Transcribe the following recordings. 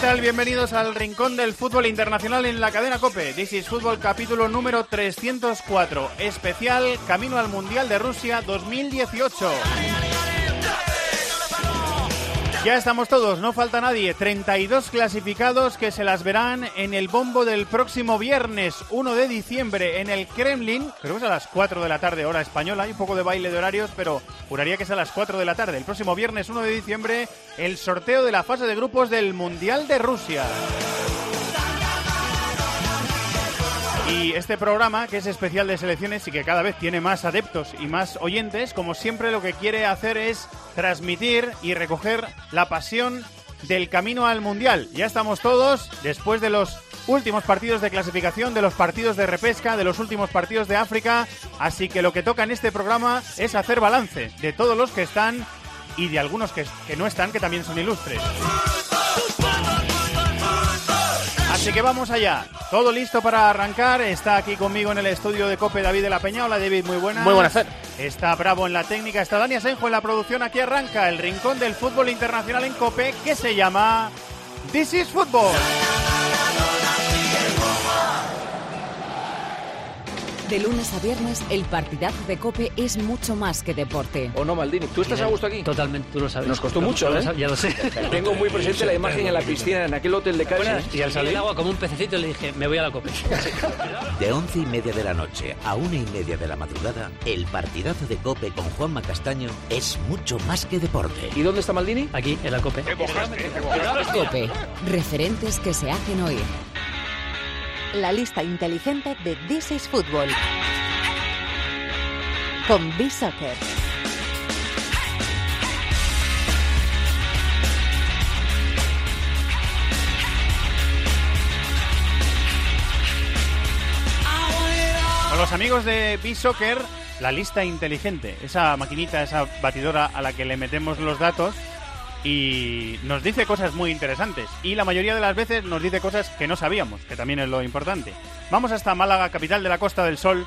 ¿Qué tal? Bienvenidos al Rincón del Fútbol Internacional en la cadena COPE. This is Fútbol capítulo número 304, especial Camino al Mundial de Rusia 2018. Ya estamos todos, no falta nadie. 32 clasificados que se las verán en el bombo del próximo viernes 1 de diciembre en el Kremlin. Creo que es a las 4 de la tarde, hora española. Hay un poco de baile de horarios, pero juraría que es a las 4 de la tarde. El próximo viernes 1 de diciembre, el sorteo de la fase de grupos del Mundial de Rusia. Y este programa, que es especial de selecciones y que cada vez tiene más adeptos y más oyentes, como siempre lo que quiere hacer es transmitir y recoger la pasión del camino al Mundial. Ya estamos todos, después de los últimos partidos de clasificación, de los partidos de repesca, de los últimos partidos de África, así que lo que toca en este programa es hacer balance de todos los que están y de algunos que, que no están, que también son ilustres. Así que vamos allá. Todo listo para arrancar. Está aquí conmigo en el estudio de Cope David de la Peña. Hola David, muy buenas. Muy buenas, Fer. Está Bravo en la técnica, está Dani Asenjo en la producción. Aquí arranca el rincón del fútbol internacional en Cope que se llama This is Football. De lunes a viernes, el partidazo de Cope es mucho más que deporte. ¿O no, Maldini? ¿Tú estás a gusto aquí? Totalmente, tú lo sabes. Nos costó mucho, ¿eh? Ya lo sé. Tengo muy presente la imagen en la piscina, en aquel hotel de Cádiz. Y al salir del agua como un pececito le dije, me voy a la copa. De once y media de la noche a una y media de la madrugada, el partidazo de Cope con Juanma Castaño es mucho más que deporte. ¿Y dónde está Maldini? Aquí, en la cope. Cope, referentes que se hacen oír. La lista inteligente de This is Football. Con B-Soccer. Con los amigos de B-Soccer, la lista inteligente, esa maquinita, esa batidora a la que le metemos los datos y nos dice cosas muy interesantes. Y la mayoría de las veces nos dice cosas que no sabíamos, que también es lo importante. Vamos hasta Málaga, capital de la Costa del Sol.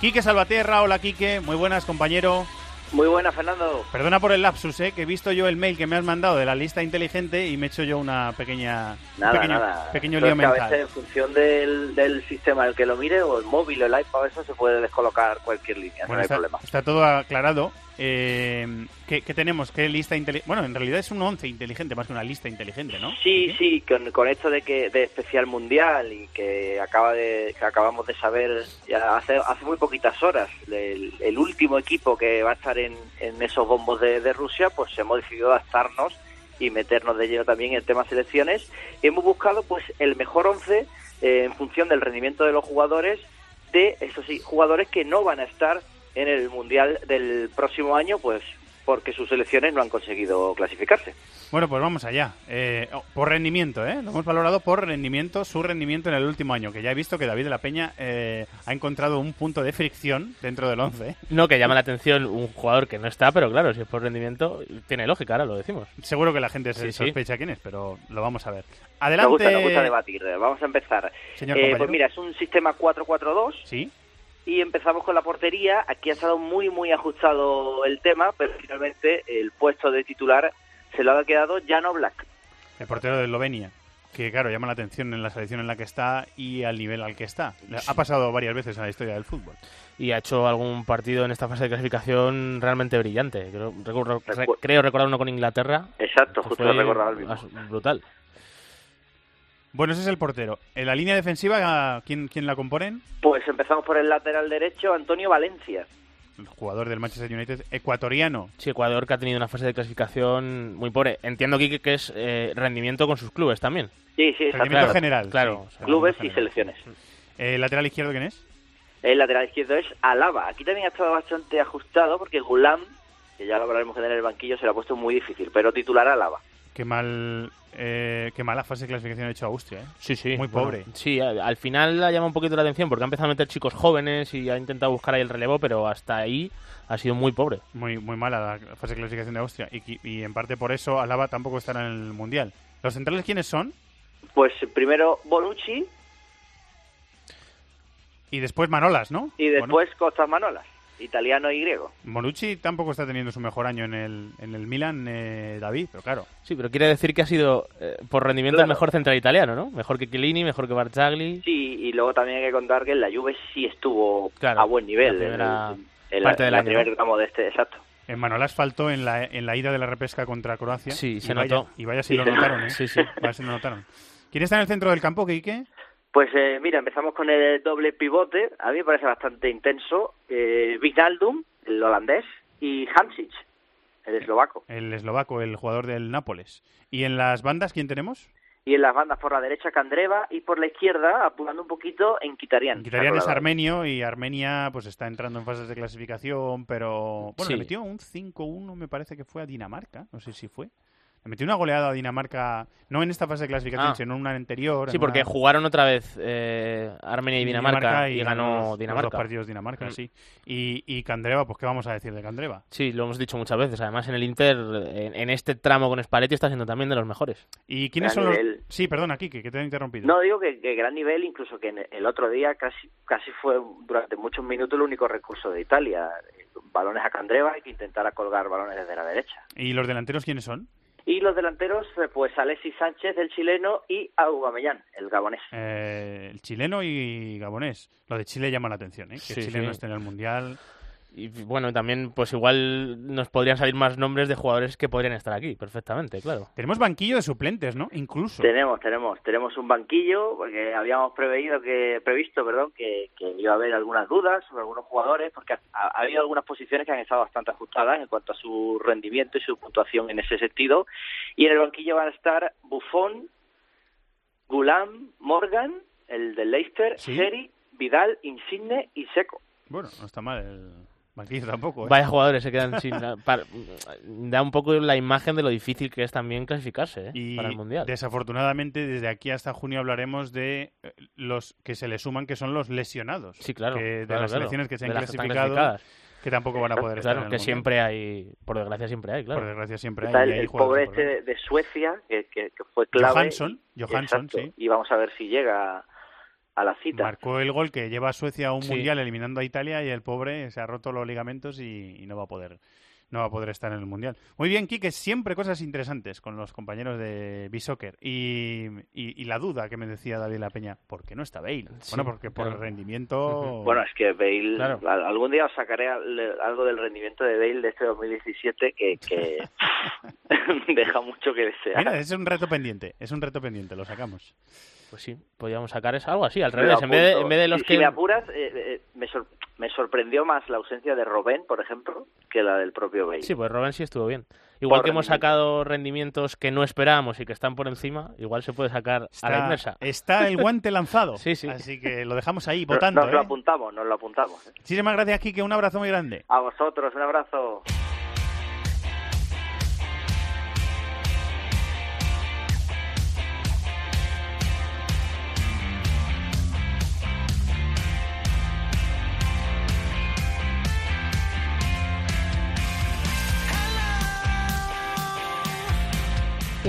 Quique Salvatierra, hola Quique, muy buenas compañero. Muy buena, Fernando. Perdona por el lapsus, ¿eh? que he visto yo el mail que me has mandado de la lista inteligente y me he hecho yo una pequeña un Nada, pequeño, nada. pequeño lío que a mental. veces, en función del, del sistema el que lo mire, o el móvil o el iPad, eso se puede descolocar cualquier línea, Bueno, no hay está, problema. está todo aclarado. Eh, ¿qué, qué tenemos? ¿Qué lista inteligente? Bueno, en realidad es un 11 inteligente más que una lista inteligente, ¿no? Sí, sí, con, con esto de que de especial mundial y que acaba de que acabamos de saber ya hace hace muy poquitas horas el, el último equipo que va a estar en, en esos bombos de, de Rusia, pues hemos decidido adaptarnos y meternos de lleno también en el tema selecciones. Hemos buscado pues el mejor 11 eh, en función del rendimiento de los jugadores de esos sí, jugadores que no van a estar en el mundial del próximo año, pues porque sus selecciones no han conseguido clasificarse. Bueno, pues vamos allá. Eh, oh, por rendimiento, ¿eh? Lo hemos valorado por rendimiento, su rendimiento en el último año, que ya he visto que David de la Peña eh, ha encontrado un punto de fricción dentro del 11. No, que llama la atención un jugador que no está, pero claro, si es por rendimiento, tiene lógica, ahora lo decimos. Seguro que la gente se Sí, sí. sospecha quién es, pero lo vamos a ver. Adelante. gusta, nos gusta debatir. Vamos a empezar. Señor Eh, compañero. pues mira, es un sistema 4-4-2 Sí. Y empezamos con la portería. Aquí ha estado muy, muy ajustado el tema, pero finalmente el puesto de titular se lo ha quedado Jano Black. El portero de Eslovenia, que claro, llama la atención en la selección en la que está y al nivel al que está. Ha pasado varias veces en la historia del fútbol. Y ha hecho algún partido en esta fase de clasificación realmente brillante. Creo, recu- re- Recu- creo recordar uno con Inglaterra. Exacto, que justo lo recordaba el mismo. as- Brutal. Bueno, ese es el portero. En la línea defensiva, ¿quién, quién la componen? Pues empezamos por el lateral derecho, Antonio Valencia. El jugador del Manchester United ecuatoriano. Sí, Ecuador que ha tenido una fase de clasificación muy pobre. Entiendo, Kike, que es eh, rendimiento con sus clubes también. Sí, sí, exacto. Rendimiento Claro, general. claro. sí. Clubes y selecciones. Eh, ¿Lateral izquierdo quién es? El lateral izquierdo es Alaba. Aquí también ha estado bastante ajustado porque Gulam que ya lo hablaremos en el banquillo, se lo ha puesto muy difícil, pero titular Álava. Qué mal, eh, qué mala fase de clasificación ha hecho Austria, ¿eh? Sí, sí. Muy bueno, pobre. sí, al, al final ha llamado un poquito la atención porque ha empezado a meter chicos jóvenes y ha intentado buscar ahí el relevo, pero hasta ahí ha sido muy pobre. Muy, muy mala la fase de clasificación de Austria. Y, y en parte por eso Alaba tampoco estará en el Mundial. ¿Los centrales quiénes son? Pues primero Bonucci Y después Manolas, ¿no? y después Costas Manolas, italiano y griego. Bonucci tampoco está teniendo su mejor año en el, en el Milan, eh, David, pero claro. Sí, pero quiere decir que ha sido eh, por rendimiento Claro. el mejor central italiano, ¿no? Mejor que Chiellini, mejor que Barzagli. Sí, y luego también hay que contar que en la Juve sí estuvo Claro, a buen nivel. la primera en, en la, parte del en la año, primer ¿no? tramo de este, exacto. En Manolas faltó en la, en la ida de la repesca contra Croacia. Sí, Y se vaya- notó. Y vaya si Sí, lo notaron, ¿eh? Sí, sí. Vaya si lo notaron. ¿Quién está en el centro del campo, Quique? Pues eh, mira, empezamos con el doble pivote. A mí me parece bastante intenso. Eh, el holandés, y Hamsic, el eslovaco. El eslovaco, el jugador del Nápoles. ¿Y en las bandas quién tenemos? Y en las bandas por la derecha Candreva y por la izquierda, apurando un poquito, en Kitarian. Quitarían es armenio y Armenia pues está entrando en fases de clasificación, pero bueno, Sí. le metió un 5-1 me parece que fue a Dinamarca, no sé si fue. Le metió una goleada a Dinamarca, no en esta fase de clasificación, Ah. sino en una anterior. Sí, en porque una- jugaron otra vez eh, Armenia y Dinamarca, y, ganó los- los Dinamarca. dos partidos Dinamarca, Mm. sí. Y, y Candreva, pues qué vamos a decir de Candreva. Sí, lo hemos dicho muchas veces. Además, en el Inter, en, en este tramo con Spalletti, está siendo también de los mejores. ¿Y quiénes Gran son nivel. los...? Sí, perdona, Kike, que te he interrumpido. No, digo que, que gran nivel, incluso que en el otro día casi casi fue durante muchos minutos el único recurso de Italia. Balones a Candreva y que intentara colgar balones desde la derecha. ¿Y los delanteros quiénes son? Y los delanteros, eh, pues Alexis Sánchez, el chileno, y Aubameyang, el gabonés. Eh, el chileno y gabonés. Lo de Chile llama la atención, ¿eh? Que Sí, el chileno sí. esté en el Mundial. Y bueno, también, pues igual nos podrían salir más nombres de jugadores que podrían estar aquí, perfectamente, claro. Tenemos banquillo de suplentes, ¿no? Incluso. Tenemos, tenemos, tenemos un banquillo porque habíamos preveído que, previsto, perdón, que, que iba a haber algunas dudas sobre algunos jugadores porque ha, ha habido algunas posiciones que han estado bastante ajustadas en cuanto a su rendimiento y su puntuación en ese sentido. Y en el banquillo van a estar Buffon, Gulam, Morgan, el del Leicester, Sí. Seri, Vidal, Insigne y Seco. Bueno, no está mal el tampoco, ¿eh? Vaya jugadores se quedan sin... para- da un poco la imagen de lo difícil que es también clasificarse ¿eh? Y para el Mundial. desafortunadamente desde aquí hasta junio hablaremos de eh, los que se le suman que son los lesionados. Sí, claro. Que de claro, las claro. selecciones que se han clasificado que tampoco van a poder estar Claro, en el que siempre hay, por desgracia siempre hay, claro. Por desgracia siempre hay. El, hay el pobre este de, Suecia, que, que- que fue clave. Johansson, Johansson, sí. Y vamos a ver si llega a la cita. Marcó el gol que lleva a Suecia a un Sí. mundial eliminando a Italia y el pobre se ha roto los ligamentos y, y no va a poder no va a poder estar en el mundial. Muy bien, Quique, siempre cosas interesantes con los compañeros de B-Soccer y, y, y la duda que me decía David La Peña, ¿por qué no está Bale? Sí, bueno, porque por el rendimiento Bueno, es que Bale, Claro. algún día os sacaré al- algo del rendimiento de Bale de este 2017 que, que deja mucho que desear. Mira, es un reto pendiente, es un reto pendiente, lo sacamos. Pues sí, podríamos sacar es algo así, al lo revés. En vez, de, en vez de los si, que... si me apuras, eh, eh, me, sor- me sorprendió más la ausencia de Robben, por ejemplo, que la del propio Bale. Sí, pues Robben sí estuvo bien. Igual Por que hemos sacado rendimientos que no esperábamos y que están por encima, igual se puede sacar a la Está, inversa. está el guante lanzado. Sí, sí. Así que lo dejamos ahí, votando. nos lo ¿eh? apuntamos, nos lo apuntamos. ¿eh? Muchísimas gracias, Quique, un abrazo muy grande. A vosotros, un abrazo.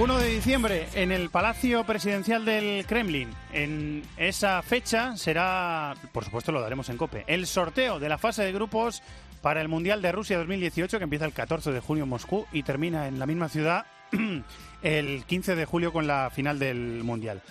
1 de diciembre en el Palacio Presidencial del Kremlin. En esa fecha será, por supuesto lo daremos en COPE, el sorteo de la fase de grupos para el Mundial de Rusia 2018 que empieza el 14 de junio en Moscú y termina en la misma ciudad el 15 de julio con la final del Mundial.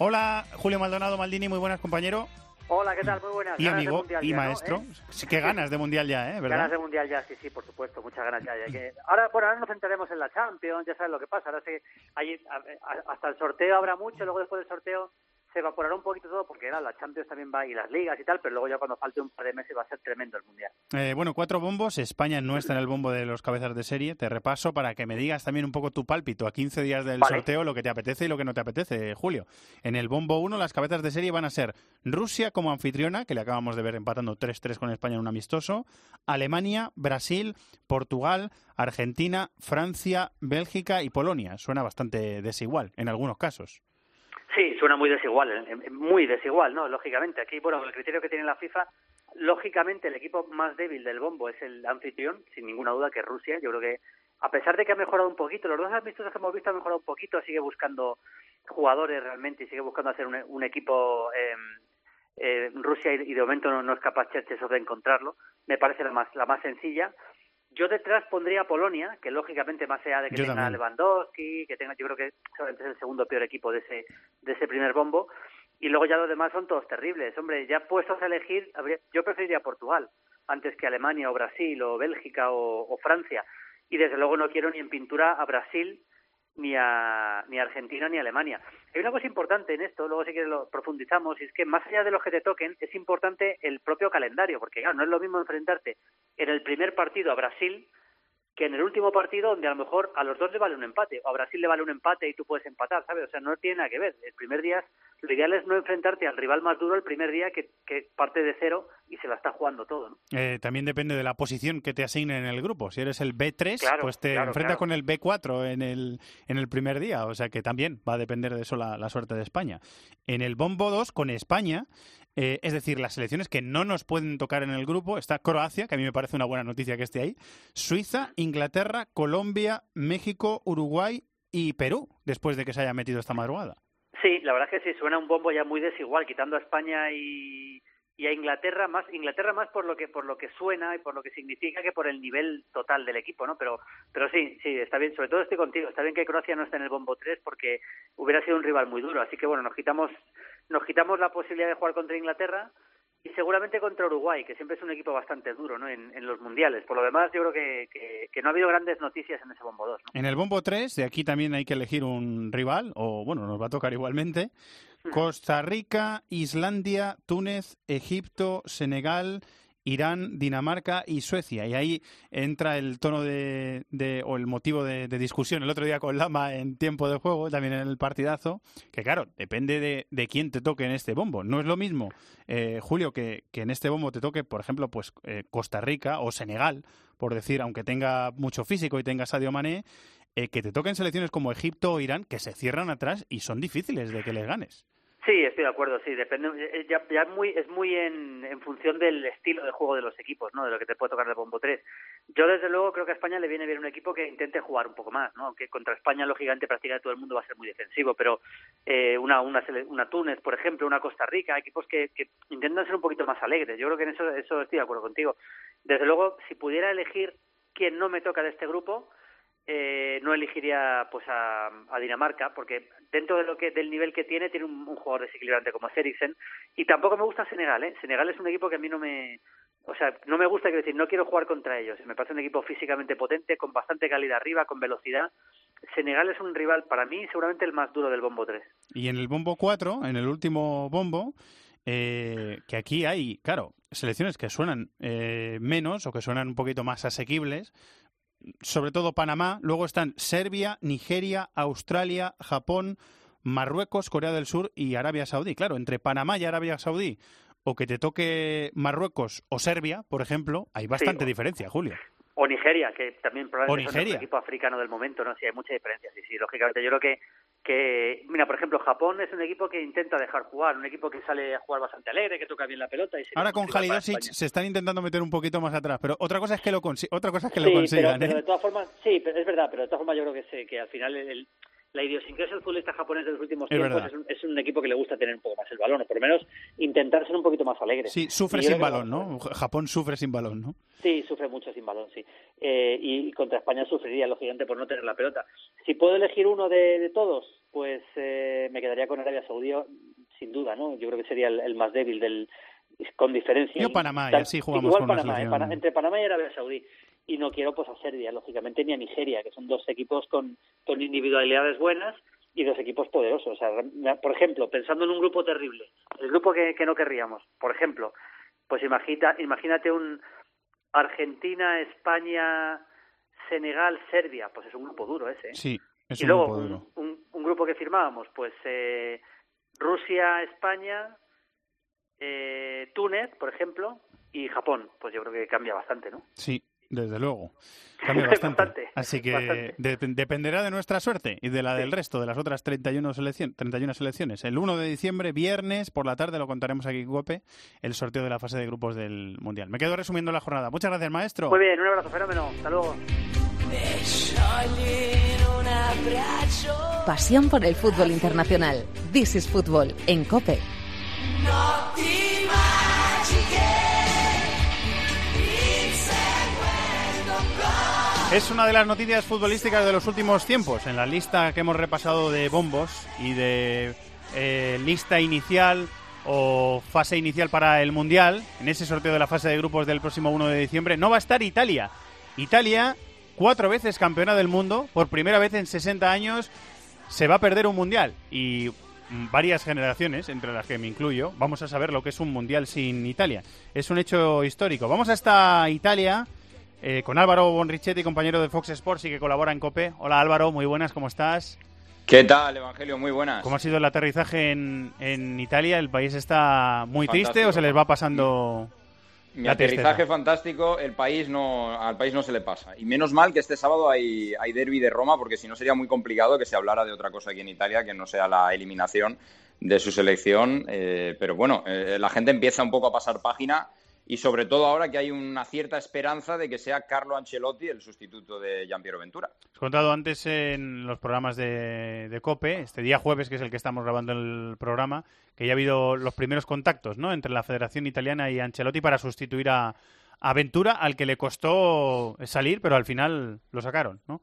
Hola Julio Maldonado Maldini, muy buenas compañero Hola, ¿qué tal? Muy buenas. y Ganas de amigo mundial y ya, ¿no? maestro. ¿Eh? Sí, Qué ganas de Mundial ya, ¿eh? ¿verdad? Ganas de mundial ya, sí, sí, por supuesto. Muchas ganas ya. ya que... Ahora, bueno, ahora nos centraremos en la Champions, ya sabes lo que pasa. Ahora sí, ahí, a- a- hasta el sorteo habrá mucho, luego después del sorteo se evaporará un poquito todo porque era la Champions también va y las ligas y tal, pero luego ya cuando falte un par de meses va a ser tremendo el Mundial. Eh, bueno, cuatro bombos. España no está en el bombo de los cabezas de serie. Te repaso para que me digas también un poco tu pálpito a 15 días del Vale. sorteo, lo que te apetece y lo que no te apetece, Julio. En el bombo 1, las cabezas de serie van a ser Rusia como anfitriona, que le acabamos de ver empatando 3-3 con España en un amistoso, Alemania, Brasil, Portugal, Argentina, Francia, Bélgica y Polonia. Suena bastante desigual en algunos casos. Suena muy desigual, eh, eh, muy desigual, ¿no? Lógicamente, aquí, bueno, el criterio que tiene la FIFA, lógicamente el equipo más débil del bombo es el anfitrión, sin ninguna duda, que es Rusia. Yo creo que, a pesar de que ha mejorado un poquito, los dos amistosos que hemos visto han mejorado un poquito, sigue buscando jugadores realmente y sigue buscando hacer un, un equipo eh, Rusia y, de momento no, no es capaz Cherchesov de encontrarlo. Me parece la más, la más sencilla. Yo detrás pondría a Polonia, que lógicamente más allá de que Yo tenga también. Lewandowski, que tenga, yo creo que es el segundo peor equipo de ese, de ese primer bombo. Y luego ya los demás son todos terribles. Hombre, ya puestos a elegir, habría- yo preferiría Portugal antes que Alemania o Brasil o Bélgica o, o Francia. Y desde luego no quiero ni en pintura a Brasil ni a, ni a Argentina ni a Alemania. Hay una cosa importante en esto, luego si quieres lo profundizamos, y es que más allá de los que te toquen, es importante el propio calendario, porque claro, no es lo mismo enfrentarte en el primer partido a Brasil que en el último partido donde a lo mejor a los dos le vale un empate, o a Brasil le vale un empate y tú puedes empatar, ¿sabes? O sea, no tiene nada que ver. El primer día, lo ideal es no enfrentarte al rival más duro el primer día que, que parte de cero y se la está jugando todo, ¿no? Eh, también depende de la posición que te asignen en el grupo. Si eres el B3, Claro, pues te claro, enfrentas claro. con el B4 en el, en el primer día. O sea que también va a depender de eso la, la suerte de España. En el bombo 2, con España, eh, es decir, las selecciones que no nos pueden tocar en el grupo, está Croacia, que a mí me parece una buena noticia que esté ahí, Suiza, Inglaterra, Colombia, México, Uruguay y Perú, después de que se haya metido esta madrugada. Sí, la verdad es que sí, suena un bombo ya muy desigual, quitando a España y, a Inglaterra más, Inglaterra más por lo que por lo que suena y por lo que significa que por el nivel total del equipo, ¿no? Pero pero sí, sí, está bien, sobre todo estoy contigo, está bien que Croacia no esté en el bombo 3 porque hubiera sido un rival muy duro, así que bueno, nos quitamos nos quitamos la posibilidad de jugar contra Inglaterra y seguramente contra Uruguay, que siempre es un equipo bastante duro, ¿no? En, en los mundiales. Por lo demás, yo creo que, que, que no ha habido grandes noticias en ese bombo 2, ¿no? En el bombo 3, de aquí también hay que elegir un rival, o bueno, nos va a tocar igualmente. Costa Rica, Islandia, Túnez, Egipto, Senegal, Irán, Dinamarca y Suecia. Y ahí entra el tono de, o el motivo de, discusión el otro día con Lama en tiempo de juego, también en el partidazo, que claro, depende de, de quién te toque en este bombo. No es lo mismo, eh, Julio, que, que en este bombo te toque, por ejemplo, pues eh, Costa Rica o Senegal, por decir, aunque tenga mucho físico y tenga Sadio Mané, eh, que te toquen selecciones como Egipto o Irán, que se cierran atrás y son difíciles de que les ganes. Sí, estoy de acuerdo, sí, depende, eh, ya, ya muy, es muy en, función del estilo de juego de los equipos, ¿no? De lo que te puede tocar el bombo 3. Yo, desde luego, creo que a España le viene bien un equipo que intente jugar un poco más, ¿no? Aunque contra España, lógicamente, prácticamente todo el mundo va a ser muy defensivo, pero eh, una, una, una Túnez, por ejemplo, una Costa Rica, equipos que, que intentan ser un poquito más alegres. Yo creo que en eso, eso estoy de acuerdo contigo. Desde luego, si pudiera elegir quién no me toca de este grupo, eh, no elegiría pues a, a Dinamarca porque dentro de lo que del nivel que tiene tiene un, un jugador desequilibrante como es Eriksen. Y tampoco me gusta Senegal ¿eh? Senegal es un equipo que a mí no me o sea no me gusta quiero decir no quiero jugar contra ellos. Me parece un equipo físicamente potente con bastante calidad arriba con velocidad. Senegal es un rival para mí seguramente el más duro del bombo 3 Y en el bombo 4, en el último bombo, eh, que aquí hay, claro, selecciones que suenan eh, menos o que suenan un poquito más asequibles, sobre todo Panamá, luego están Serbia, Nigeria, Australia, Japón, Marruecos, Corea del Sur y Arabia Saudí. Claro, entre Panamá y Arabia Saudí, o que te toque Marruecos o Serbia, por ejemplo, hay bastante o- diferencia, Julio. o Nigeria que también probablemente es el equipo africano del momento no sí hay mucha diferencia sí sí lógicamente yo creo que que mira por ejemplo Japón es un equipo que intenta dejar jugar un equipo que sale a jugar bastante alegre que toca bien la pelota y Ahora con Halidosic se están intentando meter un poquito más atrás, pero otra cosa es que lo, consi- otra cosa es que Sí, lo pero, consigan. pero ¿eh? de todas formas, sí, pero es verdad, pero de todas formas yo creo que, sé, que al final el- la idiosincrasia del futbolista japonés de los últimos Es tiempos es un, es un equipo que le gusta tener un poco más el balón, o por lo menos intentar ser un poquito más alegre. Sí, sufre sin balón, ¿no? Japón sufre sin balón, ¿no? Sí, sufre mucho sin balón, sí. Eh, y contra España sufriría, lógicamente, por no tener la pelota. Si puedo elegir uno de, de todos, pues eh, me quedaría con Arabia Saudí, sin duda, ¿no? Yo creo que sería el, el más débil del con diferencia. Yo Panamá, y así jugamos igual con Panamá, eh, selección. Pana- entre Panamá y Arabia Saudí. Y no quiero pues a Serbia, lógicamente, ni a Nigeria, que son dos equipos con, con individualidades buenas y dos equipos poderosos. O sea, por ejemplo, pensando en un grupo terrible, el grupo que, que no querríamos, por ejemplo, pues imagina, imagínate un Argentina, España, Senegal, Serbia, pues es un grupo duro ese. ¿eh? Sí, es y un luego grupo un, un- un grupo que firmábamos, pues eh, Rusia, España, eh, Túnez, por ejemplo, y Japón. Pues yo creo que cambia bastante, ¿no? Sí, desde luego. Cambia bastante. Bastante, Así que bastante. de- dependerá de nuestra suerte y de la del resto, de las otras 31, selección, 31 selecciones. El 1 de diciembre, viernes, por la tarde, lo contaremos aquí en COPE, el sorteo de la fase de grupos del Mundial. Me quedo resumiendo la jornada. Muchas gracias, maestro. Muy bien, un abrazo, fenómeno. Hasta luego. Pasión por el fútbol internacional. This is Fútbol en Cope. Es una de las noticias futbolísticas de los últimos tiempos. En la lista que hemos repasado de bombos y de eh, lista inicial o fase inicial para el Mundial, en ese sorteo de la fase de grupos del próximo 1 de diciembre, no va a estar Italia. Italia, cuatro veces campeona del mundo, por primera vez en 60 años, se va a perder un Mundial. Y mm, varias generaciones, entre las que me incluyo, vamos a saber lo que es un Mundial sin Italia. Es un hecho histórico. Vamos hasta Italia eh, con Álvaro Bonrichetti, compañero de Fox Sports y que colabora en COPE. Hola Álvaro, muy buenas, ¿cómo estás? ¿Qué tal, Evangelio? Muy buenas. ¿Cómo ha sido el aterrizaje en, en Italia? ¿El país está muy triste o se les va pasando Mi la aterrizaje tristeza? fantástico, el país no, al país no se le pasa. Y menos mal que este sábado hay, hay derby de Roma, porque si no sería muy complicado que se hablara de otra cosa aquí en Italia que no sea la eliminación de su selección. Eh, pero bueno, eh, la gente empieza un poco a pasar página y sobre todo ahora que hay una cierta esperanza de que sea Carlo Ancelotti el sustituto de Giampiero Ventura. Os he contado antes en los programas de, de COPE, este día jueves, que es el que estamos grabando el programa, que ya ha habido los primeros contactos ¿no? entre la Federación Italiana y Ancelotti para sustituir a, a Ventura, al que le costó salir, pero al final lo sacaron, ¿no?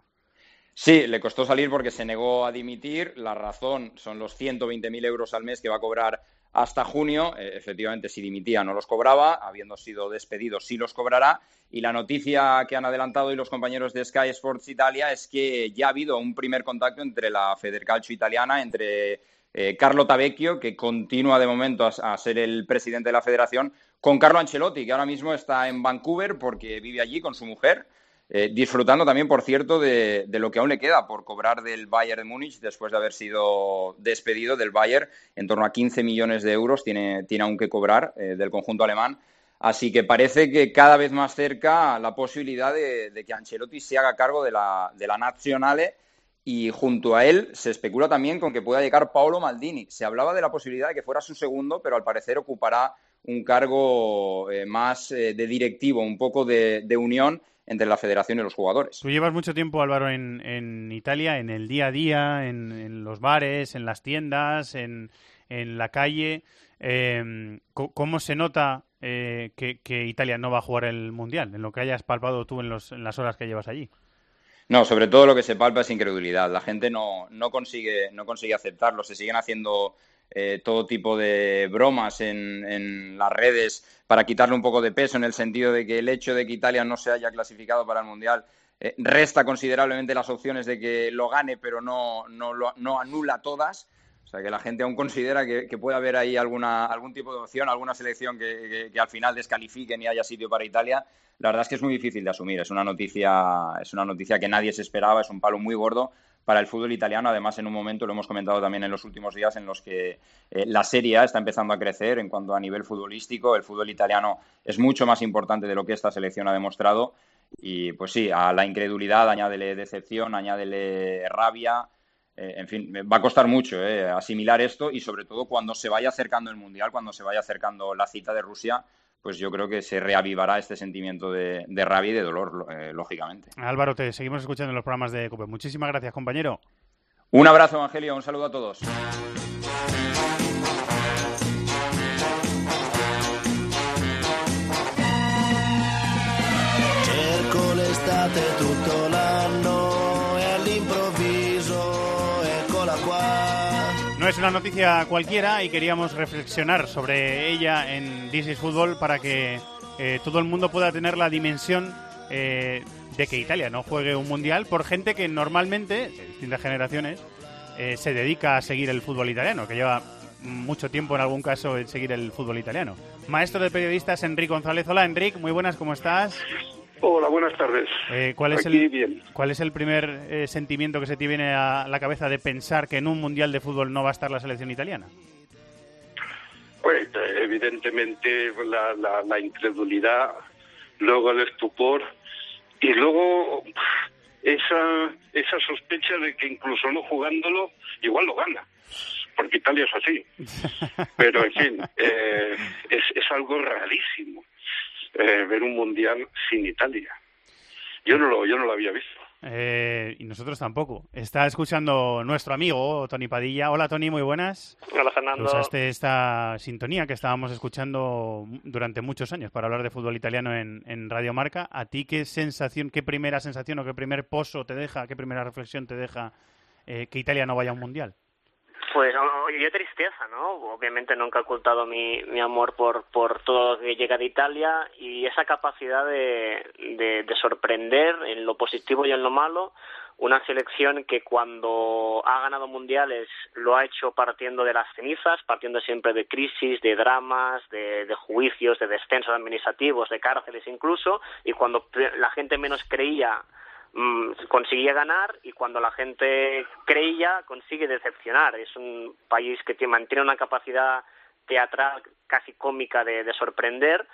Sí, le costó salir porque se negó a dimitir. La razón son los 120.000 euros al mes que va a cobrar hasta junio. Eh, efectivamente, si dimitía no los cobraba, habiendo sido despedido sí los cobrará. Y la noticia que han adelantado hoy los compañeros de Sky Sports Italia es que ya ha habido un primer contacto entre la Federcalcio italiana, entre eh, Carlo Tavecchio, que continúa de momento a, a ser el presidente de la federación, con Carlo Ancelotti, que ahora mismo está en Vancouver porque vive allí con su mujer. Eh, disfrutando también, por cierto, de, lo que aún le queda por cobrar del Bayern de Múnich después de haber sido despedido del Bayern. En torno a 15 millones de euros tiene, tiene aún que cobrar eh, del conjunto alemán. Así que parece que cada vez más cerca la posibilidad de, que Ancelotti se haga cargo de la, de la Nazionale y junto a él se especula también con que pueda llegar Paolo Maldini. Se hablaba de la posibilidad de que fuera su segundo, pero al parecer ocupará un cargo eh, más de directivo, un poco de, de unión entre la federación y los jugadores. Tú llevas mucho tiempo, Álvaro, en, en Italia, en el día a día, en, en los bares, en las tiendas, en, en la calle. Eh, ¿Cómo se nota eh, que, que, Italia no va a jugar el Mundial? En lo que hayas palpado tú en, los, en las horas que llevas allí. No, sobre todo lo que se palpa es incredulidad. La gente no, no, consigue, no consigue aceptarlo. Se siguen haciendo eh, todo tipo de bromas en, las redes para quitarle un poco de peso en el sentido de que el hecho de que Italia no se haya clasificado para el Mundial eh, resta considerablemente las opciones de que lo gane, pero no, no, no anula todas. O sea, que la gente aún considera que, puede haber ahí alguna, algún tipo de opción, alguna selección que, al final descalifiquen y haya sitio para Italia. La verdad es que es muy difícil de asumir. Es una noticia, es una noticia que nadie se esperaba, es un palo muy gordo para el fútbol italiano. Además, en un momento, lo hemos comentado también en los últimos días, en los que eh, la Serie A está empezando a crecer en cuanto a nivel futbolístico. El fútbol italiano es mucho más importante de lo que esta selección ha demostrado. Y pues sí, a la incredulidad añádele decepción, añádele rabia. Eh, en fin, va a costar mucho eh, asimilar esto y sobre todo cuando se vaya acercando el Mundial, cuando se vaya acercando la cita de Rusia, pues yo creo que se reavivará este sentimiento de, de rabia y de dolor, eh, lógicamente. Álvaro, te seguimos escuchando en los programas de COPE. Muchísimas gracias, compañero. Un abrazo, Evangelio. Un saludo a todos. Cerco l'estate tutto l'anno una noticia cualquiera y queríamos reflexionar sobre ella en This is Football para que eh, todo el mundo pueda tener la dimensión eh, de que Italia no juegue un mundial por gente que normalmente, de distintas generaciones, eh, se dedica a seguir el fútbol italiano, que lleva mucho tiempo en algún caso en seguir el fútbol italiano. Maestro de periodistas, Enrique González. Hola, Enrique, muy buenas, ¿cómo estás? Hola, buenas tardes. Eh, ¿cuál, es Aquí el, bien. ¿Cuál es el primer eh, sentimiento que se te viene a la cabeza de pensar que en un Mundial de Fútbol no va a estar la selección italiana? Pues eh, evidentemente la, la, la incredulidad, luego el estupor y luego esa, esa sospecha de que incluso no jugándolo, igual lo gana. Porque Italia es así. Pero, en fin, eh, es, es algo rarísimo eh, ver un mundial sin Italia. Yo no lo, yo no lo había visto. Eh, y nosotros tampoco. Está escuchando nuestro amigo Tony Padilla. Hola Tony, muy buenas. Hola Fernando. Usaste esta sintonía que estábamos escuchando durante muchos años para hablar de fútbol italiano en, en Radio Marca. ¿A ti qué sensación, qué primera sensación o qué primer pozo te deja, qué primera reflexión te deja eh, que Italia no vaya a un mundial? Pues yo tristeza, ¿no? Obviamente nunca he ocultado mi, mi amor por, por todo lo que llega de Italia y esa capacidad de, de, de sorprender en lo positivo y en lo malo una selección que cuando ha ganado mundiales lo ha hecho partiendo de las cenizas, partiendo siempre de crisis, de dramas, de, de, juicios, de descensos administrativos, de cárceles incluso, y cuando la gente menos creía mmm, conseguía ganar y cuando la gente creía consigue decepcionar. Es un país que tiene, mantiene una capacidad teatral casi cómica de, de sorprender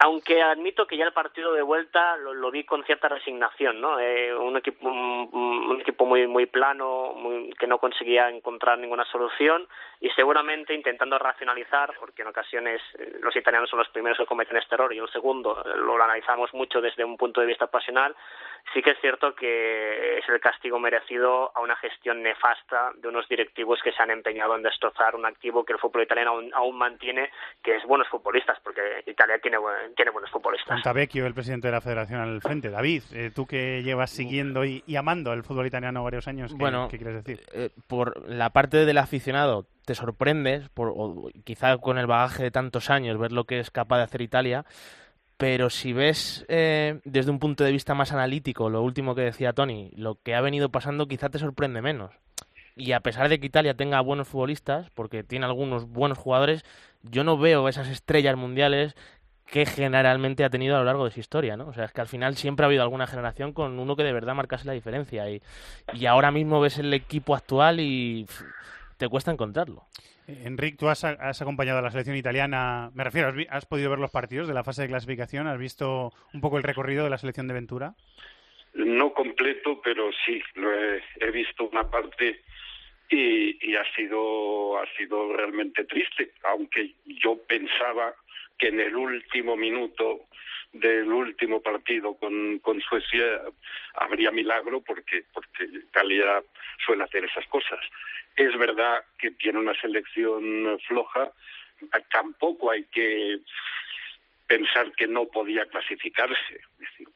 aunque admito que ya el partido de vuelta lo, lo vi con cierta resignación, ¿no? Eh, un equipo un, un, equipo muy muy plano, muy, que no conseguía encontrar ninguna solución y seguramente intentando racionalizar, porque en ocasiones eh, los italianos son los primeros que cometen este error y el segundo eh, lo analizamos mucho desde un punto de vista pasional, sí que es cierto que es el castigo merecido a una gestión nefasta de unos directivos que se han empeñado en destrozar un activo que el fútbol italiano aún, aún mantiene, que es buenos futbolistas, porque Italia tiene tiene buenos futbolistas. Montavecchio, el presidente de la Federación al frente. David, eh, tú que llevas siguiendo y, y, amando el fútbol italiano varios años, ¿qué, bueno, ¿qué quieres decir? Eh, por la parte del aficionado te sorprendes, por, o quizá con el bagaje de tantos años, ver lo que es capaz de hacer Italia, pero si ves eh, desde un punto de vista más analítico, lo último que decía Tony, lo que ha venido pasando quizá te sorprende menos. Y a pesar de que Italia tenga buenos futbolistas, porque tiene algunos buenos jugadores, yo no veo esas estrellas mundiales que generalmente ha tenido a lo largo de su historia, ¿no? O sea, es que al final siempre ha habido alguna generación con uno que de verdad marcase la diferencia y, y ahora mismo ves el equipo actual y te cuesta encontrarlo. Enrique, tú has, has, acompañado a la selección italiana, me refiero, has, has, podido ver los partidos de la fase de clasificación? ¿Has visto un poco el recorrido de la selección de Ventura? No completo, pero sí, lo he, he visto una parte y, y ha sido ha sido realmente triste, aunque yo pensaba que en el último minuto del último partido con, con Suecia habría milagro porque porque Italia suele hacer esas cosas. Es verdad que tiene una selección floja, tampoco hay que pensar que no podía clasificarse. Es decir,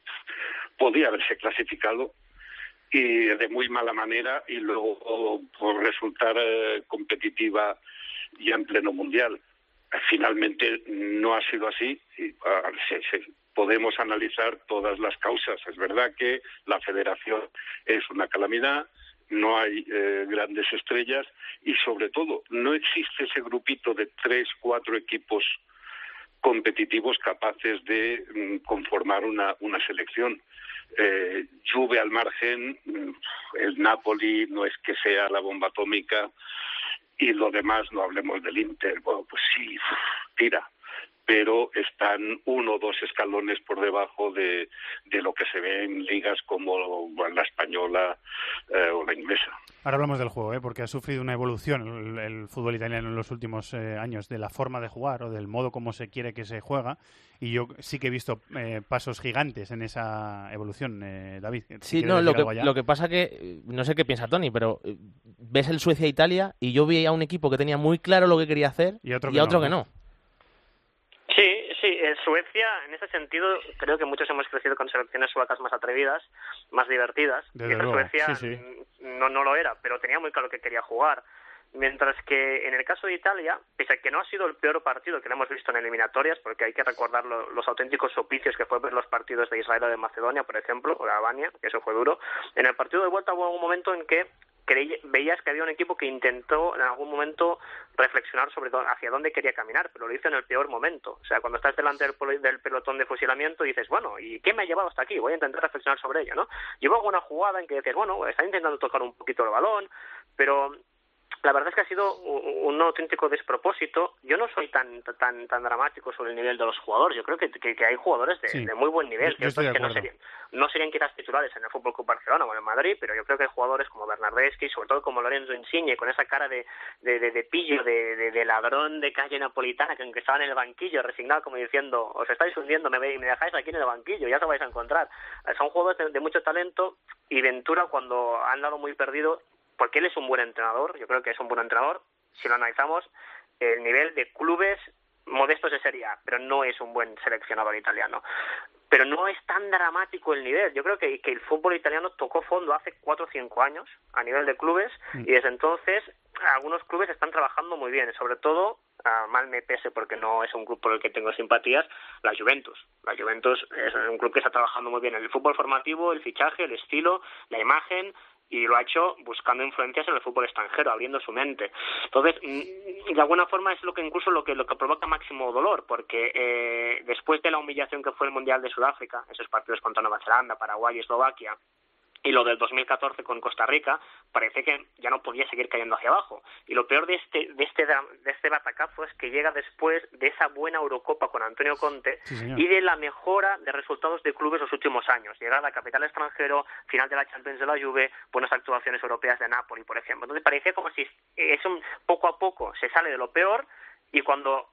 podía haberse clasificado y de muy mala manera y luego por resultar eh, competitiva ya en pleno mundial. Finalmente no ha sido así. Y, se, se, podemos analizar todas las causas. Es verdad que la federación es una calamidad, no hay eh, grandes estrellas y sobre todo no existe ese grupito de tres, cuatro equipos competitivos capaces de mm, conformar una, una selección. Eh, Juve al margen, el Napoli no es que sea la bomba atómica y lo demás no hablemos del Inter, bueno, pues sí, tira, pero están uno o dos escalones por debajo de, de, lo que se ve en ligas como la española eh, o la inglesa. Ahora hablamos del juego, ¿eh? porque ha sufrido una evolución el, el fútbol italiano en los últimos eh, años de la forma de jugar o del modo como se quiere que se juega. Y yo sí que he visto eh, pasos gigantes en esa evolución, eh, David. Sí, no, lo que, lo que pasa que, no sé qué piensa Tony, pero ves el Suecia-Italia y yo vi a un equipo que tenía muy claro lo que quería hacer y, otro y a otro no, que no. En Suecia, en ese sentido, creo que muchos hemos crecido con selecciones suecas más atrevidas, más divertidas. Desde y en Suecia sí, sí. No, no lo era, pero tenía muy claro que quería jugar. Mientras que en el caso de Italia, pese a que no ha sido el peor partido que le hemos visto en eliminatorias, porque hay que recordar lo, los auténticos sopicios que fue ver los partidos de Israel o de Macedonia, por ejemplo, o de Albania, que eso fue duro, en el partido de vuelta hubo un momento en que creí- veías que había un equipo que intentó en algún momento reflexionar sobre hacia dónde quería caminar, pero lo hizo en el peor momento. O sea, cuando estás delante del, del pelotón de fusilamiento dices, bueno, ¿y qué me ha llevado hasta aquí? Voy a intentar reflexionar sobre ello, ¿no? Llevó alguna jugada en que dices, bueno, está intentando tocar un poquito el balón, pero la verdad es que ha sido un auténtico despropósito. Yo no soy tan tan tan dramático sobre el nivel de los jugadores. Yo creo que, que, que hay jugadores de, Sí. de muy buen nivel, que, no serían no serían quizás titulares en el Fútbol Club Barcelona o en el Madrid, pero yo creo que hay jugadores como Bernardeschi, sobre todo como Lorenzo Insigne, con esa cara de, de, de- de pillo, de, ladrón de calle napolitana, que aunque estaba en el banquillo, resignado, como diciendo, os estáis hundiendo, me, me dejáis aquí en el banquillo, ya os vais a encontrar. Eh, Son jugadores de, de mucho talento y Ventura, cuando han dado muy perdido, porque él es un buen entrenador, yo creo que es un buen entrenador, si lo analizamos, el nivel de clubes modestos de Serie A, pero no es un buen seleccionador italiano. Pero no es tan dramático el nivel. Yo creo que, que el fútbol italiano tocó fondo hace cuatro o cinco años a nivel de clubes Mm. y desde entonces algunos clubes están trabajando muy bien, sobre todo, ah, mal me pese porque no es un club por el que tengo simpatías, la Juventus. La Juventus es un club que está trabajando muy bien en el fútbol formativo, el fichaje, el estilo, la imagen y lo ha hecho buscando influencias en el fútbol extranjero, abriendo su mente. Entonces, mm, de alguna forma es lo que incluso lo que lo que provoca máximo dolor, porque eh, después de la humillación que fue el Mundial de Sudáfrica, esos partidos contra Nueva Zelanda, Paraguay y Eslovaquia, y lo del 2014 con Costa Rica, parece que ya no podía seguir cayendo hacia abajo. Y lo peor de este, de este, de este batacazo es que llega después de esa buena Eurocopa con Antonio Conte Sí, y de la mejora de resultados de clubes los últimos años. Llegada a capital extranjero, final de la Champions de la Juve, buenas actuaciones europeas de Napoli, por ejemplo. Entonces parecía como si es un poco a poco se sale de lo peor y cuando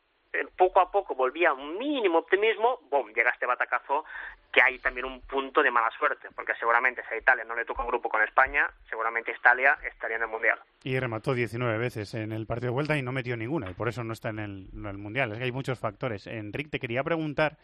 poco a poco volvía un mínimo optimismo, ¡bum!, llega este batacazo que hay también un punto de mala suerte, porque seguramente si a Italia no le toca un grupo con España, seguramente Italia estaría en el Mundial. Y remató 19 veces en el partido de vuelta y no metió ninguna, y por eso no está en el, Mundial. Es que hay muchos factores. Enrique, te quería preguntar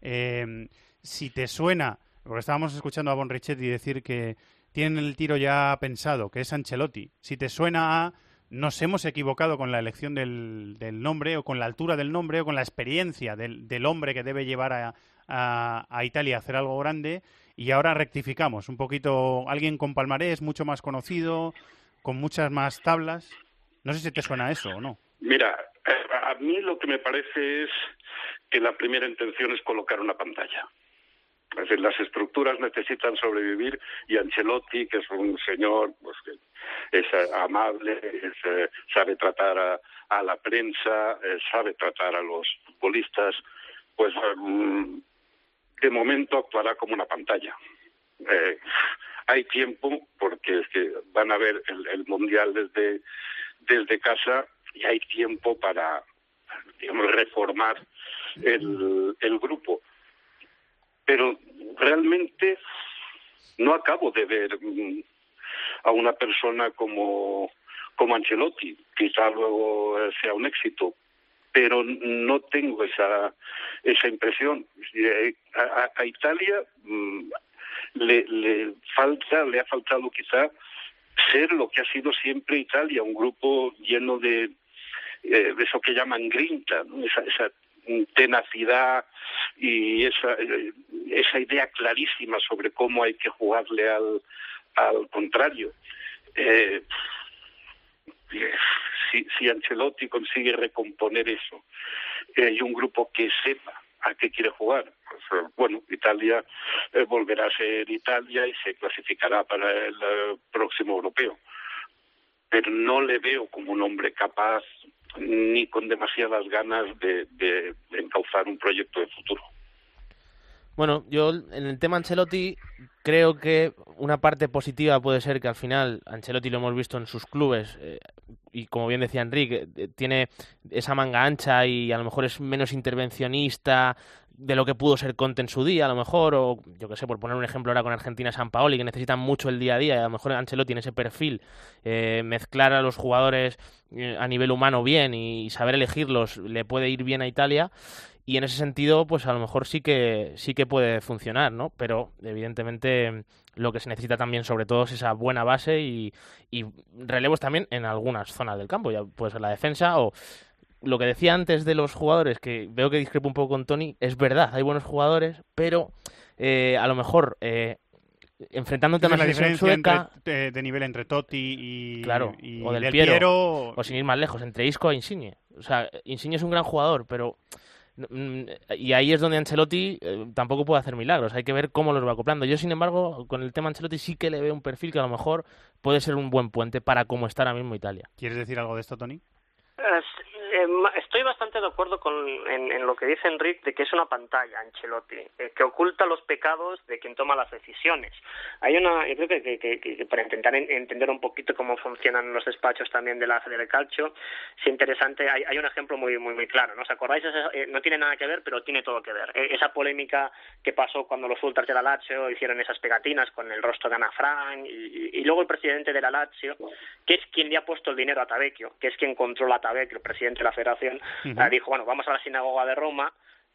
eh, si te suena, porque estábamos escuchando a Bon Richetti decir que tienen el tiro ya pensado, que es Ancelotti. Si te suena a nos hemos equivocado con la elección del, del nombre, o con la altura del nombre, o con la experiencia del, hombre que debe llevar a, a- a Italia a hacer algo grande, y ahora rectificamos un poquito, alguien con palmarés mucho más conocido, con muchas más tablas. No sé si te suena eso o no. Mira, a mí lo que me parece es que la primera intención es colocar una pantalla. Las estructuras necesitan sobrevivir y Ancelotti, que es un señor pues, que es eh, amable, es, eh, sabe tratar a, a la prensa, eh, sabe tratar a los futbolistas, pues mm, de momento actuará como una pantalla. Eh, hay tiempo porque es que van a ver el, el mundial desde desde casa y hay tiempo para digamos reformar el, el grupo pero realmente no acabo de ver mm, a una persona como como Ancelotti quizá luego eh, sea un éxito pero no tengo esa esa impresión Eh, a, Italia mm, le, le falta le ha faltado quizá ser lo que ha sido siempre Italia un grupo lleno de eh, eso que llaman grinta ¿no? esa tenacidad y esa esa idea clarísima sobre cómo hay que jugarle al contrario eh, si, Ancelotti consigue recomponer eso eh, y un grupo que sepa a qué quiere jugar, pues, eh, bueno, Italia eh, volverá a ser Italia y se clasificará para el próximo europeo. Pero no le veo como un hombre capaz ni con demasiadas ganas de, de encauzar un proyecto de futuro. Bueno, yo en el tema Ancelotti creo que una parte positiva puede ser que al final Ancelotti lo hemos visto en sus clubes eh, y como bien decía Enrique, eh, tiene esa manga ancha y a lo mejor es menos intervencionista de lo que pudo ser Conte en su día, a lo mejor, o yo que sé, por poner un ejemplo ahora con Argentina San Paoli, que necesitan mucho el día a día, y a lo mejor Ancelotti en ese perfil, eh, mezclar a los jugadores eh, a nivel humano bien y saber elegirlos le puede ir bien a Italia, y en ese sentido, pues a lo mejor sí que sí que puede funcionar, ¿no? Pero evidentemente lo que se necesita también sobre todo es esa buena base y, y relevos también en algunas zonas del campo, ya puede ser la defensa o lo que decía antes de los jugadores, que veo que discrepo un poco con Tony, es verdad, hay buenos jugadores, pero eh, a lo mejor eh, enfrentándote a una selección diferencia sueca, entre- de, de nivel entre Totti y, claro, y o del, Del Piero, Piero. o sin ir más lejos, entre Isco e Insigne. O sea, Insigne es un gran jugador, pero mm, y ahí es donde Ancelotti eh, tampoco puede hacer milagros. Hay que ver cómo los va acoplando. Yo, sin embargo, con el tema Ancelotti sí que le veo un perfil que a lo mejor puede ser un buen puente para cómo está ahora mismo Italia. ¿Quieres decir algo de esto, Tony? Es- eh, ma- Estoy bastante de acuerdo con, en, lo que dice Enrique de que es una pantalla, Ancelotti, eh, que oculta los pecados de quien toma las decisiones. Hay una, yo creo que, que- que- que para intentar en- entender un poquito cómo funcionan los despachos también de la Fede Calcio, es interesante, hay, hay un ejemplo muy muy muy claro, ¿no? ¿Os acordáis? Esa- eh, no tiene nada que ver, pero tiene todo que ver. Eh, esa polémica que pasó cuando los ultras de la Lazio hicieron esas pegatinas con el rostro de Ana Frank y- y luego el presidente de la Lazio, que es quien le ha puesto el dinero a Tavecchio, que es quien controla a Tavecchio, el presidente de la federación, Eh, dijo, bueno, vamos a la sinagoga de Roma